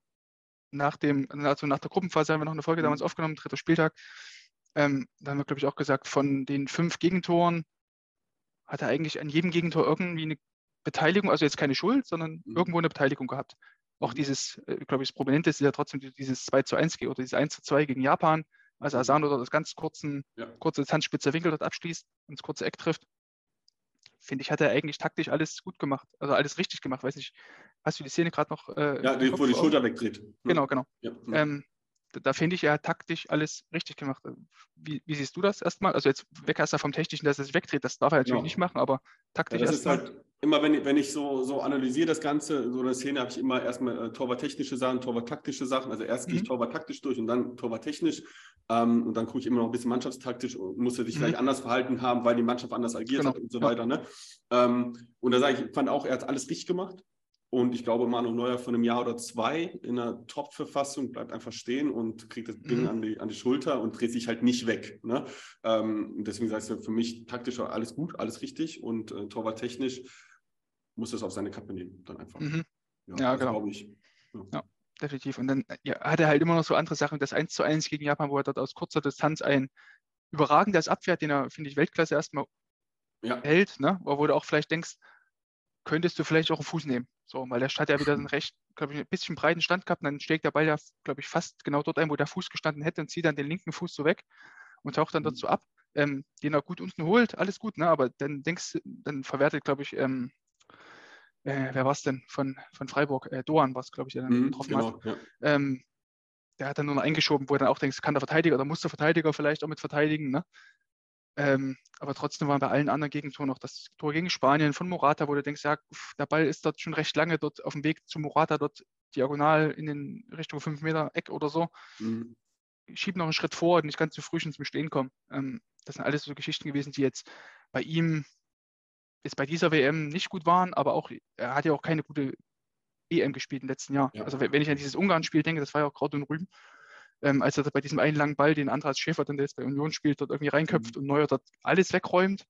nach dem, also nach der Gruppenphase haben wir noch eine Folge mhm. damals aufgenommen, dritter Spieltag. Ähm, da haben wir, glaube ich, auch gesagt, von den fünf Gegentoren hat er eigentlich an jedem Gegentor irgendwie eine Beteiligung, also jetzt keine Schuld, sondern mhm. irgendwo eine Beteiligung gehabt. Auch mhm. dieses, äh, glaube ich, das Prominente ist ja trotzdem dieses 2 zu 1 oder dieses 1 zu 2 gegen Japan, als mhm. Asano dort das ganz kurzen, ja. kurze Distanzspitzer Winkel dort abschließt und das kurze Eck trifft. Finde ich, hat er eigentlich taktisch alles gut gemacht, also alles richtig gemacht. Weiß nicht, hast du die Szene gerade noch? Äh, ja, die, wo die Schulter wegdreht. Genau, genau. Ja. Ähm, da finde ich, er hat taktisch alles richtig gemacht. Wie, wie siehst du das erstmal? Also jetzt weg erst vom Technischen, dass er sich wegdreht, das darf er natürlich ja. nicht machen, aber taktisch ja, das erstmal. Ist halt immer, wenn ich, wenn ich so, so analysiere das Ganze, so eine Szene habe ich immer erstmal äh, Torwart-technische Sachen, Torwart-taktische Sachen. Also erst mhm. gehe ich mhm. Torwart-taktisch durch und dann Torwart-technisch. Ähm, und dann gucke ich immer noch ein bisschen mannschaftstaktisch und muss er sich mhm. vielleicht anders verhalten haben, weil die Mannschaft anders agiert genau. hat und so weiter. Ne? Ähm, und da sage ich, ich fand auch, er hat alles richtig gemacht. Und ich glaube, Manu Neuer von einem Jahr oder zwei in einer Top-Verfassung bleibt einfach stehen und kriegt das Ding mhm. an, die, an die Schulter und dreht sich halt nicht weg. Ne? Ähm, deswegen sagst du für mich taktisch alles gut, alles richtig und äh, torwarttechnisch muss das auf seine Kappe nehmen, dann einfach. Mhm. Ja, ja genau. Ich. Ja. ja. definitiv. Und dann ja, hat er halt immer noch so andere Sachen. Das 1 zu 1 gegen Japan, wo er dort aus kurzer Distanz ein überragendes Abwehr, den er, finde ich, Weltklasse erstmal hält, ne? wo du auch vielleicht denkst, könntest du vielleicht auch einen Fuß nehmen. So, weil der hat ja wieder einen recht, glaube ich, ein bisschen breiten Stand gehabt und dann schlägt der Ball ja, glaube ich, fast genau dort ein, wo der Fuß gestanden hätte und zieht dann den linken Fuß so weg und taucht dann dort mhm. so ab, ähm, den er gut unten holt, alles gut, ne? aber dann denkst dann verwertet, glaube ich, ähm, äh, wer war es denn von, von Freiburg? Äh, Doan war es, glaube ich, der dann mhm, getroffen genau, hat. Ja. Ähm, der hat dann nur noch eingeschoben, wo er dann auch denkst, kann der Verteidiger oder muss der Verteidiger vielleicht auch mit verteidigen. Ne? Ähm, aber trotzdem war bei allen anderen Gegentoren noch das Tor gegen Spanien von Morata, wo du denkst, ja, der Ball ist dort schon recht lange dort auf dem Weg zu Morata, dort diagonal in den Richtung 5 Meter Eck oder so. Mhm. Schieb noch einen Schritt vor und nicht ganz zu früh schon zum Stehen kommen. Ähm, das sind alles so Geschichten gewesen, die jetzt bei ihm jetzt bei dieser WM nicht gut waren, aber auch, er hat ja auch keine gute EM gespielt im letzten Jahr. Ja. Also wenn ich an dieses Ungarn-Spiel denke, das war ja auch Kraut und Rüben, ähm, als er bei diesem einen langen Ball, den Andras Schäfer, dann der jetzt bei Union spielt, dort irgendwie reinköpft mhm. und Neuer dort alles wegräumt.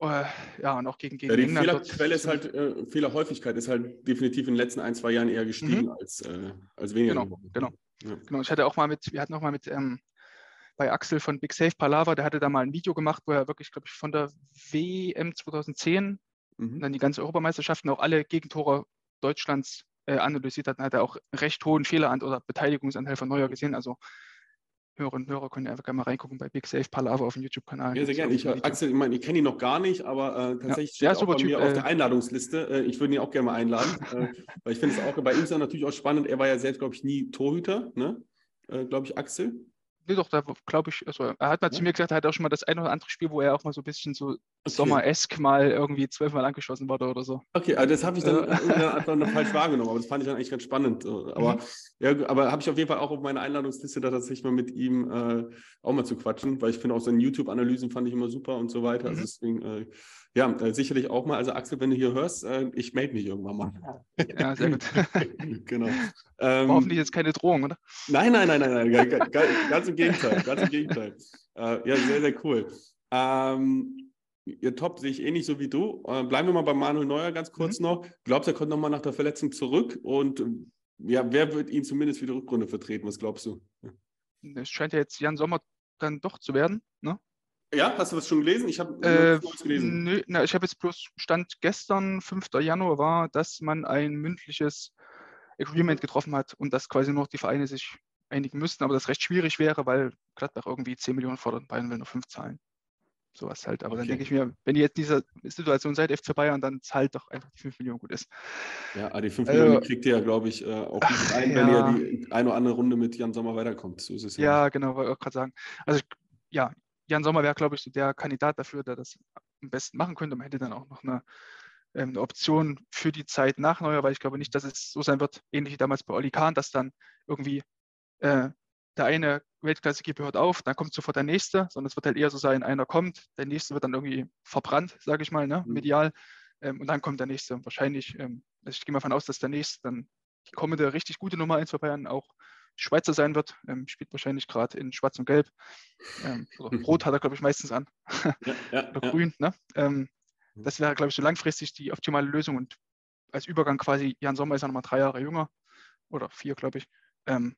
Äh, ja, und auch gegen, gegen ja, die England. Fehlerquelle ist halt, äh, Fehlerhäufigkeit ist halt definitiv in den letzten ein, zwei Jahren eher gestiegen mhm. als, äh, als weniger. Genau, genau. Ja. genau. Ich hatte auch mal mit, wir hatten auch mal mit ähm, bei Axel von Big Safe Palava, der hatte da mal ein Video gemacht, wo er wirklich, glaube ich, von der WM 2010 mhm. dann die ganze Europameisterschaften auch alle Gegentore Deutschlands analysiert hat, dann hat er auch recht hohen Fehlerant oder Beteiligungsanteil von Neuer gesehen. Also Hörerinnen und Hörer können einfach gerne mal reingucken bei Big Safe Palava auf dem YouTube-Kanal. Ja, sehr gerne. Ich, Axel, ich meine, ich kenne ihn noch gar nicht, aber äh, tatsächlich ja. steht ja, bei typ, mir äh, auf der Einladungsliste. Äh, ich würde ihn auch gerne mal einladen, äh, weil ich finde es auch bei ihm ist natürlich auch spannend. Er war ja selbst, glaube ich, nie Torhüter, ne? Äh, glaube ich, Axel. Nee, doch, da glaube ich, also er hat mal ja. zu mir gesagt, er hat auch schon mal das ein oder andere Spiel, wo er auch mal so ein bisschen so okay. Sommer-esk mal irgendwie zwölfmal angeschossen wurde oder so. Okay, also das habe ich dann noch falsch wahrgenommen, aber das fand ich dann eigentlich ganz spannend. Aber, mhm. ja, aber habe ich auf jeden Fall auch auf meiner Einladungsliste da tatsächlich mal mit ihm äh, auch mal zu quatschen, weil ich finde auch seine YouTube-Analysen fand ich immer super und so weiter. Also mhm. Also deswegen, äh, ja, äh, sicherlich auch mal. Also Axel, wenn du hier hörst, äh, ich melde mich irgendwann mal. Ja, sehr gut. genau. Ähm, hoffentlich jetzt keine Drohung, oder? Nein, nein, nein, nein, nein. Ganz, ganz im Gegenteil. Ganz im Gegenteil. Äh, ja, sehr, sehr cool. Ähm, ihr Top sehe ich ähnlich so wie du. Äh, bleiben wir mal bei Manuel Neuer ganz kurz mhm. noch. Glaubst du, er kommt nochmal nach der Verletzung zurück? Und ja, wer wird ihn zumindest für die Rückrunde vertreten? Was glaubst du? Es scheint ja jetzt Jan Sommer dann doch zu werden. Ne? Ja, hast du das schon gelesen? Ich habe äh, gelesen. Nö, na, ich habe jetzt bloß Stand gestern, 5. Januar war, dass man ein mündliches Agreement getroffen hat und dass quasi nur die Vereine sich einigen müssten, aber das recht schwierig wäre, weil Gladbach irgendwie 10 Millionen fordert und Bayern will nur 5 zahlen. Sowas halt. Aber okay. dann denke ich mir, wenn ihr jetzt in dieser Situation seid, FC Bayern, dann zahlt doch einfach die 5 Millionen gut ist. Ja, aber die 5 also, Millionen kriegt ihr ja, glaube ich, äh, auch nicht ein, wenn ja. ihr die eine oder andere Runde mit Jan Sommer weiterkommt. So ist es ja. Ja, genau, wollte ich gerade sagen. Also ja, Jan Sommer wäre, glaube ich, so der Kandidat dafür, der das am besten machen könnte. Man hätte dann auch noch eine, ähm, eine Option für die Zeit nach Neuer, weil ich glaube nicht, dass es so sein wird, ähnlich wie damals bei Oli Kahn, dass dann irgendwie äh, der eine Weltklasse-Keeper hört auf, dann kommt sofort der nächste, sondern es wird halt eher so sein, einer kommt, der nächste wird dann irgendwie verbrannt, sage ich mal, ne, mhm. medial, ähm, und dann kommt der nächste. Wahrscheinlich, ähm, also ich gehe mal davon aus, dass der nächste dann die kommende richtig gute Nummer 1 bei Bayern auch Schweizer sein wird. Ähm, spielt wahrscheinlich gerade in Schwarz und Gelb. Ähm, Rot hat er, glaube ich, meistens an. Ja, ja, oder Grün. Ne? Ähm, mhm. das wäre, glaube ich, so langfristig die optimale Lösung. Und als Übergang quasi, Jan Sommer ist ja nochmal drei Jahre jünger. Oder vier, glaube ich. Ähm,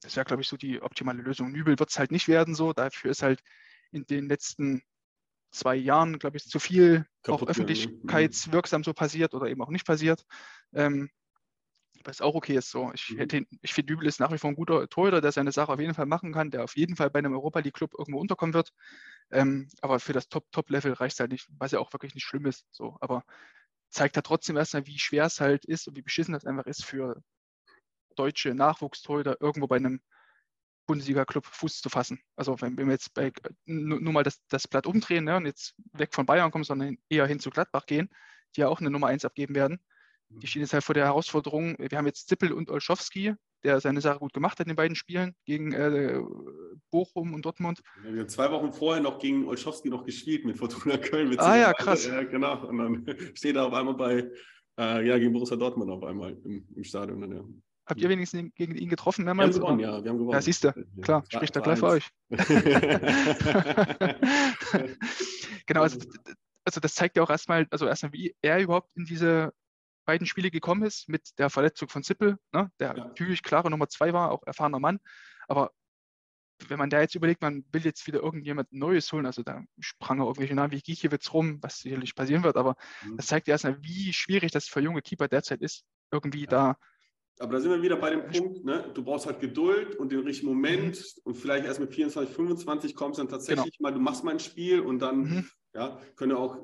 das wäre, glaube ich, so die optimale Lösung. Nübel wird es halt nicht werden so. Dafür ist halt in den letzten zwei Jahren, glaube ich, zu viel Kaputt, auch öffentlichkeitswirksam so passiert oder eben auch nicht passiert. Ähm, was auch okay ist so. Ich, mhm. ich finde, Nübel ist nach wie vor ein guter Torhüter, der seine Sache auf jeden Fall machen kann, der auf jeden Fall bei einem Europa League Club irgendwo unterkommen wird. Ähm, aber für das Top-Top-Level reicht es halt nicht, was ja auch wirklich nicht schlimm ist. So. Aber zeigt halt trotzdem erstmal, wie schwer es halt ist und wie beschissen das einfach ist für deutsche Nachwuchstorhüter irgendwo bei einem Bundesliga-Club Fuß zu fassen. Also wenn, wenn wir jetzt bei, nur, nur, mal das, das Blatt umdrehen ne, und jetzt weg von Bayern kommen, sondern eher hin zu Gladbach gehen, die ja auch eine Nummer 1 abgeben werden. Die stehen jetzt halt vor der Herausforderung. Wir haben jetzt Zippel und Olschowski, der seine Sache gut gemacht hat in den beiden Spielen gegen äh, Bochum und Dortmund. Wir haben zwei Wochen vorher noch gegen Olschowski noch gespielt mit Fortuna Köln. Mit ah ja, krass. Ja, genau. Und dann steht er auf einmal bei, äh, ja, gegen Borussia Dortmund auf einmal im, im Stadion. Dann, ja. Habt ihr wenigstens gegen ihn getroffen mehrmals? Wir haben gewonnen, ja, wir haben gewonnen. Ja, siehst du, klar, ja, spricht er gleich für euch. genau, also, also das zeigt ja auch erstmal, also erstmal, wie er überhaupt in diese beiden Spiele gekommen ist, mit der Verletzung von Zippel, ne, der ja. natürlich klare Nummer zwei war, auch erfahrener Mann, aber wenn man da jetzt überlegt, man will jetzt wieder irgendjemand Neues holen, also da sprang auch irgendwelche Namen wie Gikiewicz rum, was sicherlich passieren wird, aber mhm. das zeigt ja erstmal, wie schwierig das für junge Keeper derzeit ist, irgendwie ja. da aber da sind wir wieder bei dem Punkt, ne? du brauchst halt Geduld und den richtigen Moment mhm. und vielleicht erst mit 24, 25 kommst dann tatsächlich genau. mal, du machst mal ein Spiel und dann mhm. ja, können auch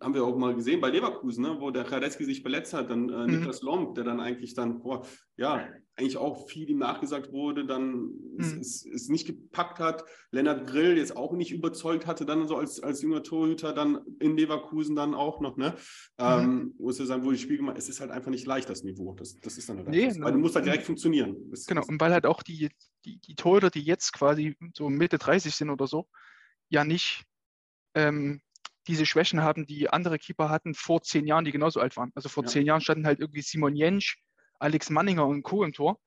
haben wir auch mal gesehen bei Leverkusen, ne, wo der Radetzky sich verletzt hat, dann äh, mhm. Niklas Lomb, der dann eigentlich dann, boah, ja, eigentlich auch viel ihm nachgesagt wurde, dann mhm. es, es, es, nicht gepackt hat. Lennart Grill jetzt auch nicht überzeugt hatte, dann so als, als junger Torhüter dann in Leverkusen dann auch noch, ne? Mhm. Ähm, muss ja sagen, wo ich spiele, es ist halt einfach nicht leicht, das Niveau. Das, das ist dann halt nee, weil du musst halt direkt funktionieren. Das, genau, und weil halt auch die, die, die Torhüter, die jetzt quasi so Mitte 30 sind oder so, ja nicht ähm, diese Schwächen haben, die andere Keeper hatten vor zehn Jahren, die genauso alt waren. Also vor ja. zehn Jahren standen halt irgendwie Simon Jentsch, Alex Manninger und Co. im Tor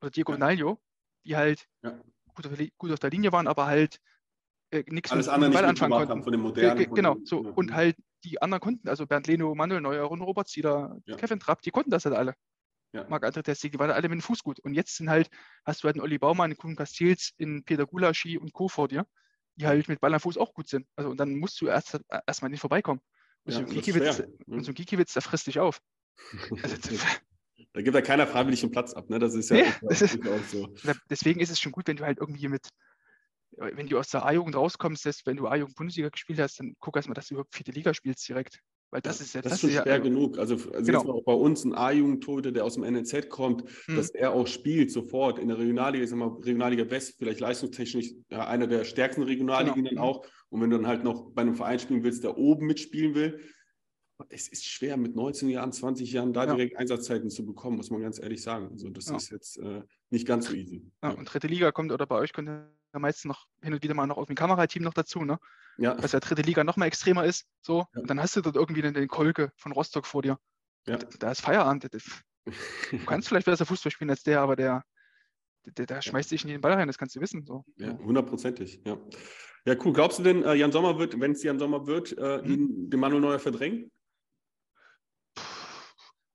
oder Diego ja. Nalio, die halt ja. gut, auf, gut, auf, der Linie waren, aber halt äh, nichts mit dem Ball anfangen konnten. Von den modernen, genau, so. Und halt die anderen konnten, also Bernd Leno, Manuel Neuer und Robert Zieler, Kevin Trapp, die konnten das halt alle. Ja. Marc-André Testig, die waren alle mit dem Fuß gut. Und jetzt sind halt, hast du halt einen Olli Baumann, einen Kuhn Castils, in Peter Gulaschi und Co. vor dir die halt mit Ball am Fuß auch gut sind. Also und dann musst du erst erstmal nicht vorbeikommen. Und ja, so ein Gikiewicz, ne? so Gikiewicz, der frisst dich auf. Also, da gibt ja keiner freiwillig den Platz ab, ne? Das ist ja nee, das ist, auch so. Deswegen ist es schon gut, wenn du halt irgendwie mit, wenn du aus der A-Jugend rauskommst, wenn du A-Jugend Bundesliga gespielt hast, dann guck erstmal, dass du überhaupt vierte Liga spielst direkt. Weil das ist ja das, das ist schon schwer ja, genug. Also, also genau. auch bei uns ein A-Jugendtorhüter, der aus dem NLZ kommt, hm. dass er auch spielt sofort in der Regionalliga, ich sag mal, Regionalliga West, vielleicht leistungstechnisch ja, einer der stärksten Regionalligen genau. dann auch. Und wenn du dann halt noch bei einem Verein spielen willst, der oben mitspielen will, es ist schwer, mit 19 Jahren, 20 Jahren da ja. direkt Einsatzzeiten zu bekommen, muss man ganz ehrlich sagen. Also das ja. ist jetzt äh, nicht ganz so easy. Ja, und dritte Liga kommt oder bei euch kommt ja meistens noch hin und wieder mal noch auf dem Kamerateam noch dazu, ne? Ja. Dass der dritte Liga noch mal extremer ist. So. Und dann hast du dort irgendwie den, den Kolke von Rostock vor dir. Ja. Da ist Feierabend. Du kannst vielleicht besser Fußball spielen als der, aber der, der, der schmeißt sich in den Ball rein, das kannst du wissen. So. Ja, hundertprozentig, ja. Ja, cool. Glaubst du denn, äh, Jan Sommer wird, wenn es Jan Sommer wird, äh, ihn, den Manuel Neuer verdrängen?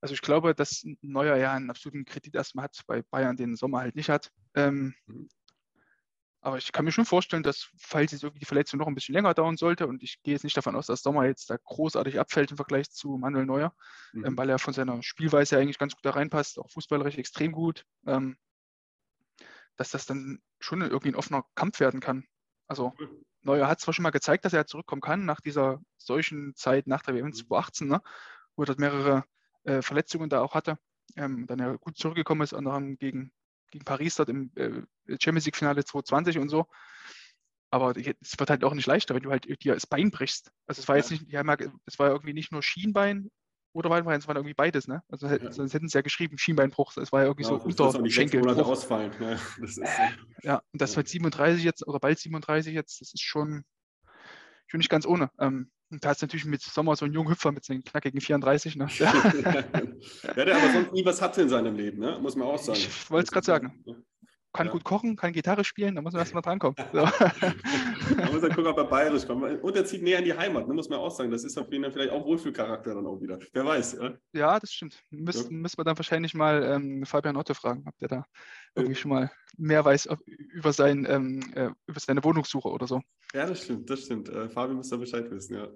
Also ich glaube, dass Neuer ja einen absoluten Kredit erstmal hat, bei Bayern den Sommer halt nicht hat. Ähm, mhm. Aber ich kann mir schon vorstellen, dass, falls jetzt irgendwie die Verletzung noch ein bisschen länger dauern sollte, und ich gehe jetzt nicht davon aus, dass Sommer jetzt da großartig abfällt im Vergleich zu Manuel Neuer, ähm, mhm. ähm, weil er von seiner Spielweise eigentlich ganz gut da reinpasst, auch fußballerisch extrem gut, ähm, dass das dann schon irgendwie ein offener Kampf werden kann. Also Neuer hat zwar schon mal gezeigt, dass er zurückkommen kann nach dieser solchen Zeit nach der WM 2018, mhm. ne, wo er dort mehrere äh, Verletzungen da auch hatte, ähm, dann ja gut zurückgekommen ist, anderem gegen, gegen Paris dort im äh, Champions League Finale 2020 und so. Aber es wird halt auch nicht leichter, wenn du halt dir das Bein brichst. Also es war ja. jetzt nicht, ja, es war irgendwie nicht nur Schienbein oder Beinbein, es war irgendwie beides, ne? Also ja. sonst hätten sie ja geschrieben, Schienbeinbruch. Es war ja irgendwie ja, so unter ausfallen. Ja, das ist, äh, ja, und das ja. mit 37 jetzt oder bald 37 jetzt, das ist schon, schon nicht ganz ohne. Ähm, und da ist natürlich mit Sommer so ein junger Hüpfer mit seinen knackigen 34. Ne? Ja. ja, der aber sonst nie was hatte in seinem Leben, ne? muss man auch sagen. Ich wollte es gerade sagen. Kann ja. gut kochen, kann Gitarre spielen, da muss man erstmal drankommen. So. da muss man gucken, ob er bayerisch kommt. Und er zieht näher in die Heimat, ne, muss man auch sagen. Das ist auf jeden Fall vielleicht auch Wohlfühlcharakter dann auch wieder. Wer weiß. Ja, ja das stimmt. Müs ja. Müssen wir dann wahrscheinlich mal ähm, Fabian Otto fragen, ob der da irgendwie schon mal mehr weiß über, sein, ähm, äh, über seine Wohnungssuche oder so. Ja, das stimmt, das stimmt. Äh, Fabian muss da Bescheid wissen, ja.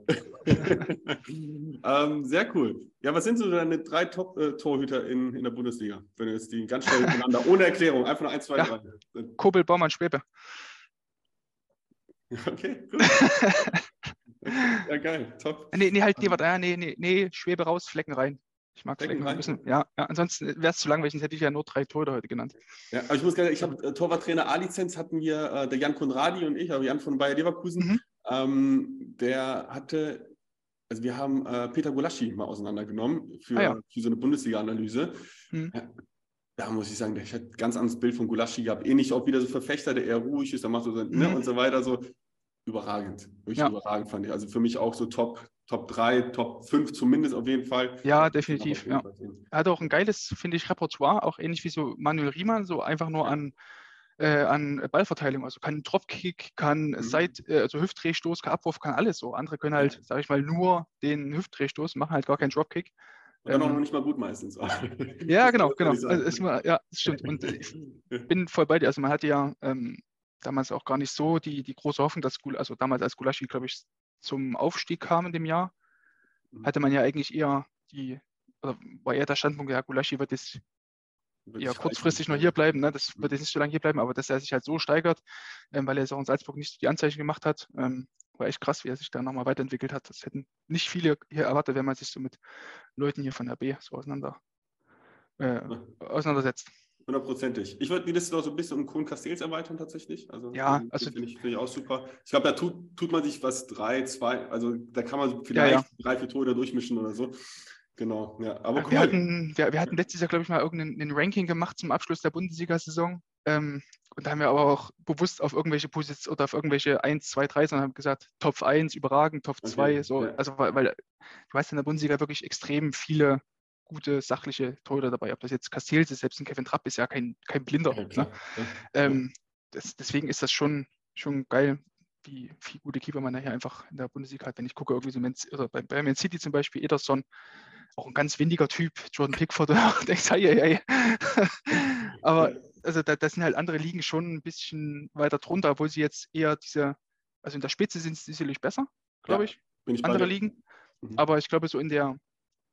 ähm, sehr cool. Ja, was sind so deine drei Top-Torhüter in, in der Bundesliga? Wenn du jetzt die ganz schnell miteinander, ohne Erklärung, einfach nur eins, zwei, ja. drei. Kobel, Baumann, Schwebe. Okay, gut. ja, geil, top. Nee, nee, halt, nee, warte, nee, nee, nee, Schwebe raus, Flecken rein. Ich mag Flecken ein bisschen. Ja, ja ansonsten wäre es zu lang, sonst hätte ich ja nur drei Tore heute genannt. Ja, aber ich muss gerne, ich habe äh, Torwarttrainer A-Lizenz hatten wir, äh, der Jan Konradi und ich, also Jan von Bayer Leverkusen, mhm. ähm, der hatte, also wir haben äh, Peter Gulaschi mal auseinandergenommen für, ah, ja. für so eine Bundesliga-Analyse. Mhm. Ja, da muss ich sagen, ich hatte ein ganz anderes Bild von Gulaschi gehabt. Ähnlich auch wieder so Verfechter, der eher ruhig ist, der macht so, ne, mhm. ne, und so weiter. So überragend. Wirklich ja. überragend fand ich. Also für mich auch so Top, Top 3, Top 5 zumindest auf jeden Fall. Ja, definitiv. Ja. Er hat auch ein geiles, finde ich, Repertoire, auch ähnlich wie so Manuel Riemann, so einfach nur an, äh, an Ballverteilung. Also kann Dropkick, kann mhm. Seit, äh, also Hüftdrehstoß, kann Abwurf, kann alles so. Andere können halt, sage ich mal, nur den Hüftdrehstoß, machen halt gar keinen Dropkick. Dann ähm, auch noch nicht mal gut meistens. ja, genau, genau. Also ist mal, ja, das stimmt. Und ich bin voll bei dir. Also man hatte ja ähm, damals auch gar nicht so die, die große Hoffnung, dass Gul also damals als Gulaschi, glaube ich, zum Aufstieg kam in dem Jahr, mhm. hatte man ja eigentlich eher die, oder war eher der Standpunkt, ja, Gulaschi wird jetzt eher kurzfristig noch hier bleiben, ne? das wird jetzt nicht so lange hier bleiben, aber dass er sich halt so steigert, ähm, weil er jetzt auch in Salzburg nicht die Anzeichen gemacht hat, ähm, war echt krass, wie er sich da nochmal weiterentwickelt hat. Das hätten nicht viele hier erwartet, wenn man sich so mit Leuten hier von der B so auseinander, äh, auseinandersetzt. Hundertprozentig. Ich würde die Liste noch so ein bisschen um Kuhn Castells erweitern tatsächlich. Also, ja, also finde ich, find ich auch super. Ich glaube, da tut, tut man sich was drei, zwei, also da kann man vielleicht ja, ja. drei, vier Tore da durchmischen oder so. Genau, ja. Aber cool. wir, hatten, wir, wir hatten letztes Jahr, glaube ich, mal irgendein Ranking gemacht zum Abschluss der Bundesliga-Saison. Ähm, und da haben wir aber auch bewusst auf irgendwelche Positionen oder auf irgendwelche 1, 2, 3, sondern haben gesagt, Top 1 überragend, Top 2, okay, so. Ja. Also, weil, weil du hast in der Bundesliga wirklich extrem viele gute, sachliche Torhüter dabei. Ob das jetzt Castells ist, selbst ein Kevin Trapp ist ja kein, kein Blinder. Ja, ne? ja. Ähm, das, deswegen ist das schon, schon geil, wie viele gute Keeper man hier einfach in der Bundesliga hat. Wenn ich gucke, irgendwie so Man, oder bei, bei Man City zum Beispiel, Ederson, auch ein ganz windiger Typ, Jordan Pickford, denkst, hey, hey, hey. Aber also da, da, sind halt andere Ligen schon ein bisschen weiter drunter, obwohl sie jetzt eher diese, also in der Spitze sind sie sicherlich besser, glaube ich, ich andere Ligen. Mhm. Aber ich glaube, so in der,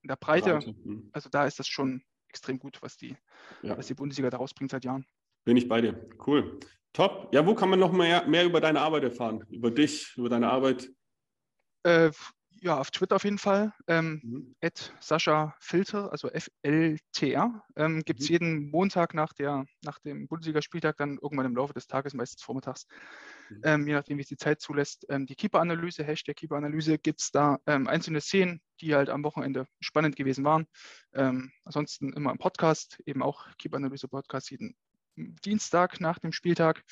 in der Breite, Breite. Mhm. also da ist das schon extrem gut, was die, ja. was die Bundesliga da rausbringt seit Jahren. Bin ich bei dir. Cool. Top. Ja, wo kann man noch mehr, mehr über deine Arbeit erfahren? Über dich, über deine Arbeit? Äh, ja, auf Twitter auf jeden Fall. Ähm, mhm. Sascha Filter, also FLTR. Ähm, Gibt es mhm. jeden Montag nach, der, nach dem Bundesligaspieltag, dann irgendwann im Laufe des Tages, meistens vormittags, mhm. ähm, je nachdem, wie es die Zeit zulässt, ähm, die Keeper-Analyse, Hashtag Keeper-Analyse. Gibt es da ähm, einzelne Szenen, die halt am Wochenende spannend gewesen waren. Ähm, ansonsten immer im Podcast, eben auch Keeper-Analyse-Podcast jeden Dienstag nach dem Spieltag.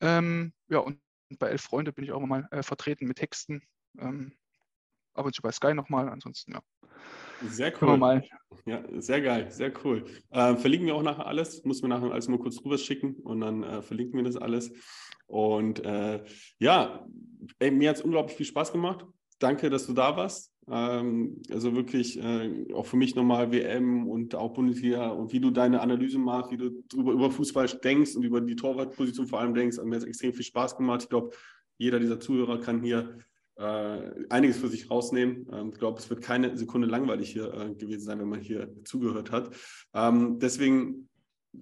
ja, und bei Elf Freunde bin ich auch mal äh, vertreten mit Texten. Ähm, ab und zu bei Sky nochmal. Ansonsten, ja. Sehr cool. Ja, sehr geil, sehr cool. Äh, verlinken wir auch nachher alles. Muss mir nachher alles mal kurz rüber schicken und dann äh, verlinken wir das alles. Und äh, ja, ey, mir hat es unglaublich viel Spaß gemacht. Danke, dass du da warst. Ähm, also wirklich äh, auch für mich nochmal WM und auch Bundesliga und wie du deine Analyse machst, wie du drüber, über Fußball denkst und über die Torwartposition vor allem denkst. Mir hat es extrem viel Spaß gemacht. Ich glaube, jeder dieser Zuhörer kann hier äh, einiges für sich rausnehmen. Ähm, ich glaube, es wird keine Sekunde langweilig hier äh, gewesen sein, wenn man hier zugehört hat. Ähm, deswegen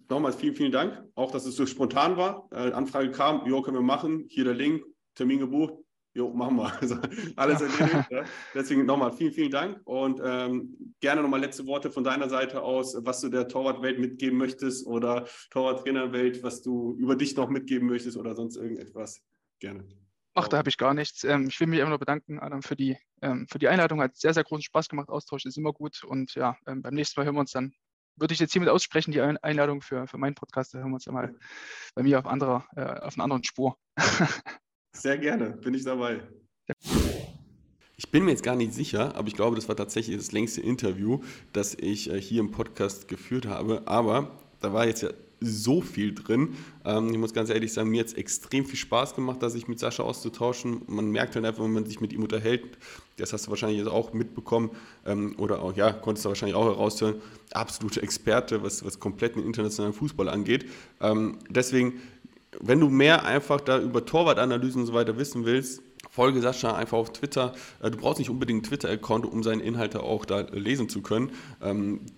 nochmals vielen, vielen Dank. Auch, dass es so spontan war. Äh, Anfrage kam, jo, können wir machen. Hier der Link, Termin gebucht. Jo, machen wir. Also, alles erledigt. ja. Deswegen nochmal vielen, vielen Dank und ähm, gerne nochmal letzte Worte von deiner Seite aus, was du der Torwartwelt mitgeben möchtest oder Torwarttrainerwelt, was du über dich noch mitgeben möchtest oder sonst irgendetwas. Gerne. Ach, da habe ich gar nichts. Ähm, ich will mich immer nur bedanken, Adam, für die, ähm, für die Einladung. Hat sehr, sehr großen Spaß gemacht. Austausch ist immer gut. Und ja, ähm, beim nächsten Mal hören wir uns dann, würde ich jetzt hiermit aussprechen, die Einladung für, für meinen Podcast. Da hören wir uns dann mal bei mir auf, anderer, äh, auf einer anderen Spur. sehr gerne, bin ich dabei. Ich bin mir jetzt gar nicht sicher, aber ich glaube, das war tatsächlich das längste Interview, das ich äh, hier im Podcast geführt habe. Aber da war jetzt ja so viel drin. Ähm, ich muss ganz ehrlich sagen, mir hat es extrem viel Spaß gemacht, dass ich mit Sascha auszutauschen. Man merkt halt einfach, wenn man sich mit ihm unterhält, das hast du wahrscheinlich auch mitbekommen ähm, oder auch, ja, konntest du wahrscheinlich auch heraushören, absolute Experte, was, was komplett den internationalen Fußball angeht. Ähm, deswegen, wenn du mehr einfach da über Torwartanalysen und so weiter wissen willst, Folge Sascha einfach auf Twitter. Äh, du brauchst nicht unbedingt einen Twitter-Account, um seine Inhalte auch da lesen zu können.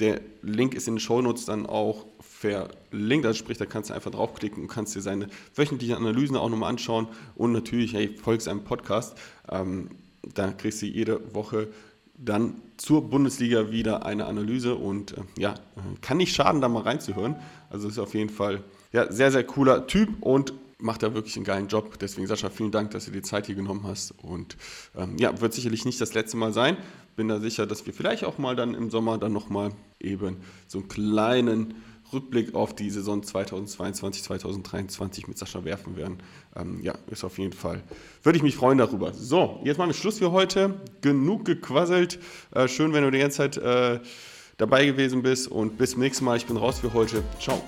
Der Link ist in den Shownotes dann auch verlinkt, also sprich, da kannst du einfach draufklicken und kannst dir seine wöchentlichen Analysen auch nochmal anschauen und natürlich, hey, folgst einem Podcast. Ähm, da kriegst du jede Woche dann zur Bundesliga wieder eine Analyse und äh, ja, kann nicht schaden, da mal reinzuhören. Also ist auf jeden Fall ja, sehr, sehr cooler Typ und macht da wirklich einen geilen Job. Deswegen, Sascha, vielen Dank, dass du dir Zeit hier genommen hast. Und ähm, ja, wird sicherlich nicht das letzte Mal sein. Bin da sicher, dass wir vielleicht auch mal dann im Sommer dann nochmal eben so einen kleinen Rückblick auf die Saison 2022, 2023 mit Sascha werfen werden. Ähm, ja, ist auf jeden Fall, würde ich mich freuen darüber. So, jetzt machen wir Schluss für heute. Genug gequasselt. Äh, schön, wenn du die ganze Zeit äh, dabei gewesen bist und bis zum nächsten Mal. Ich bin raus für heute. Ciao.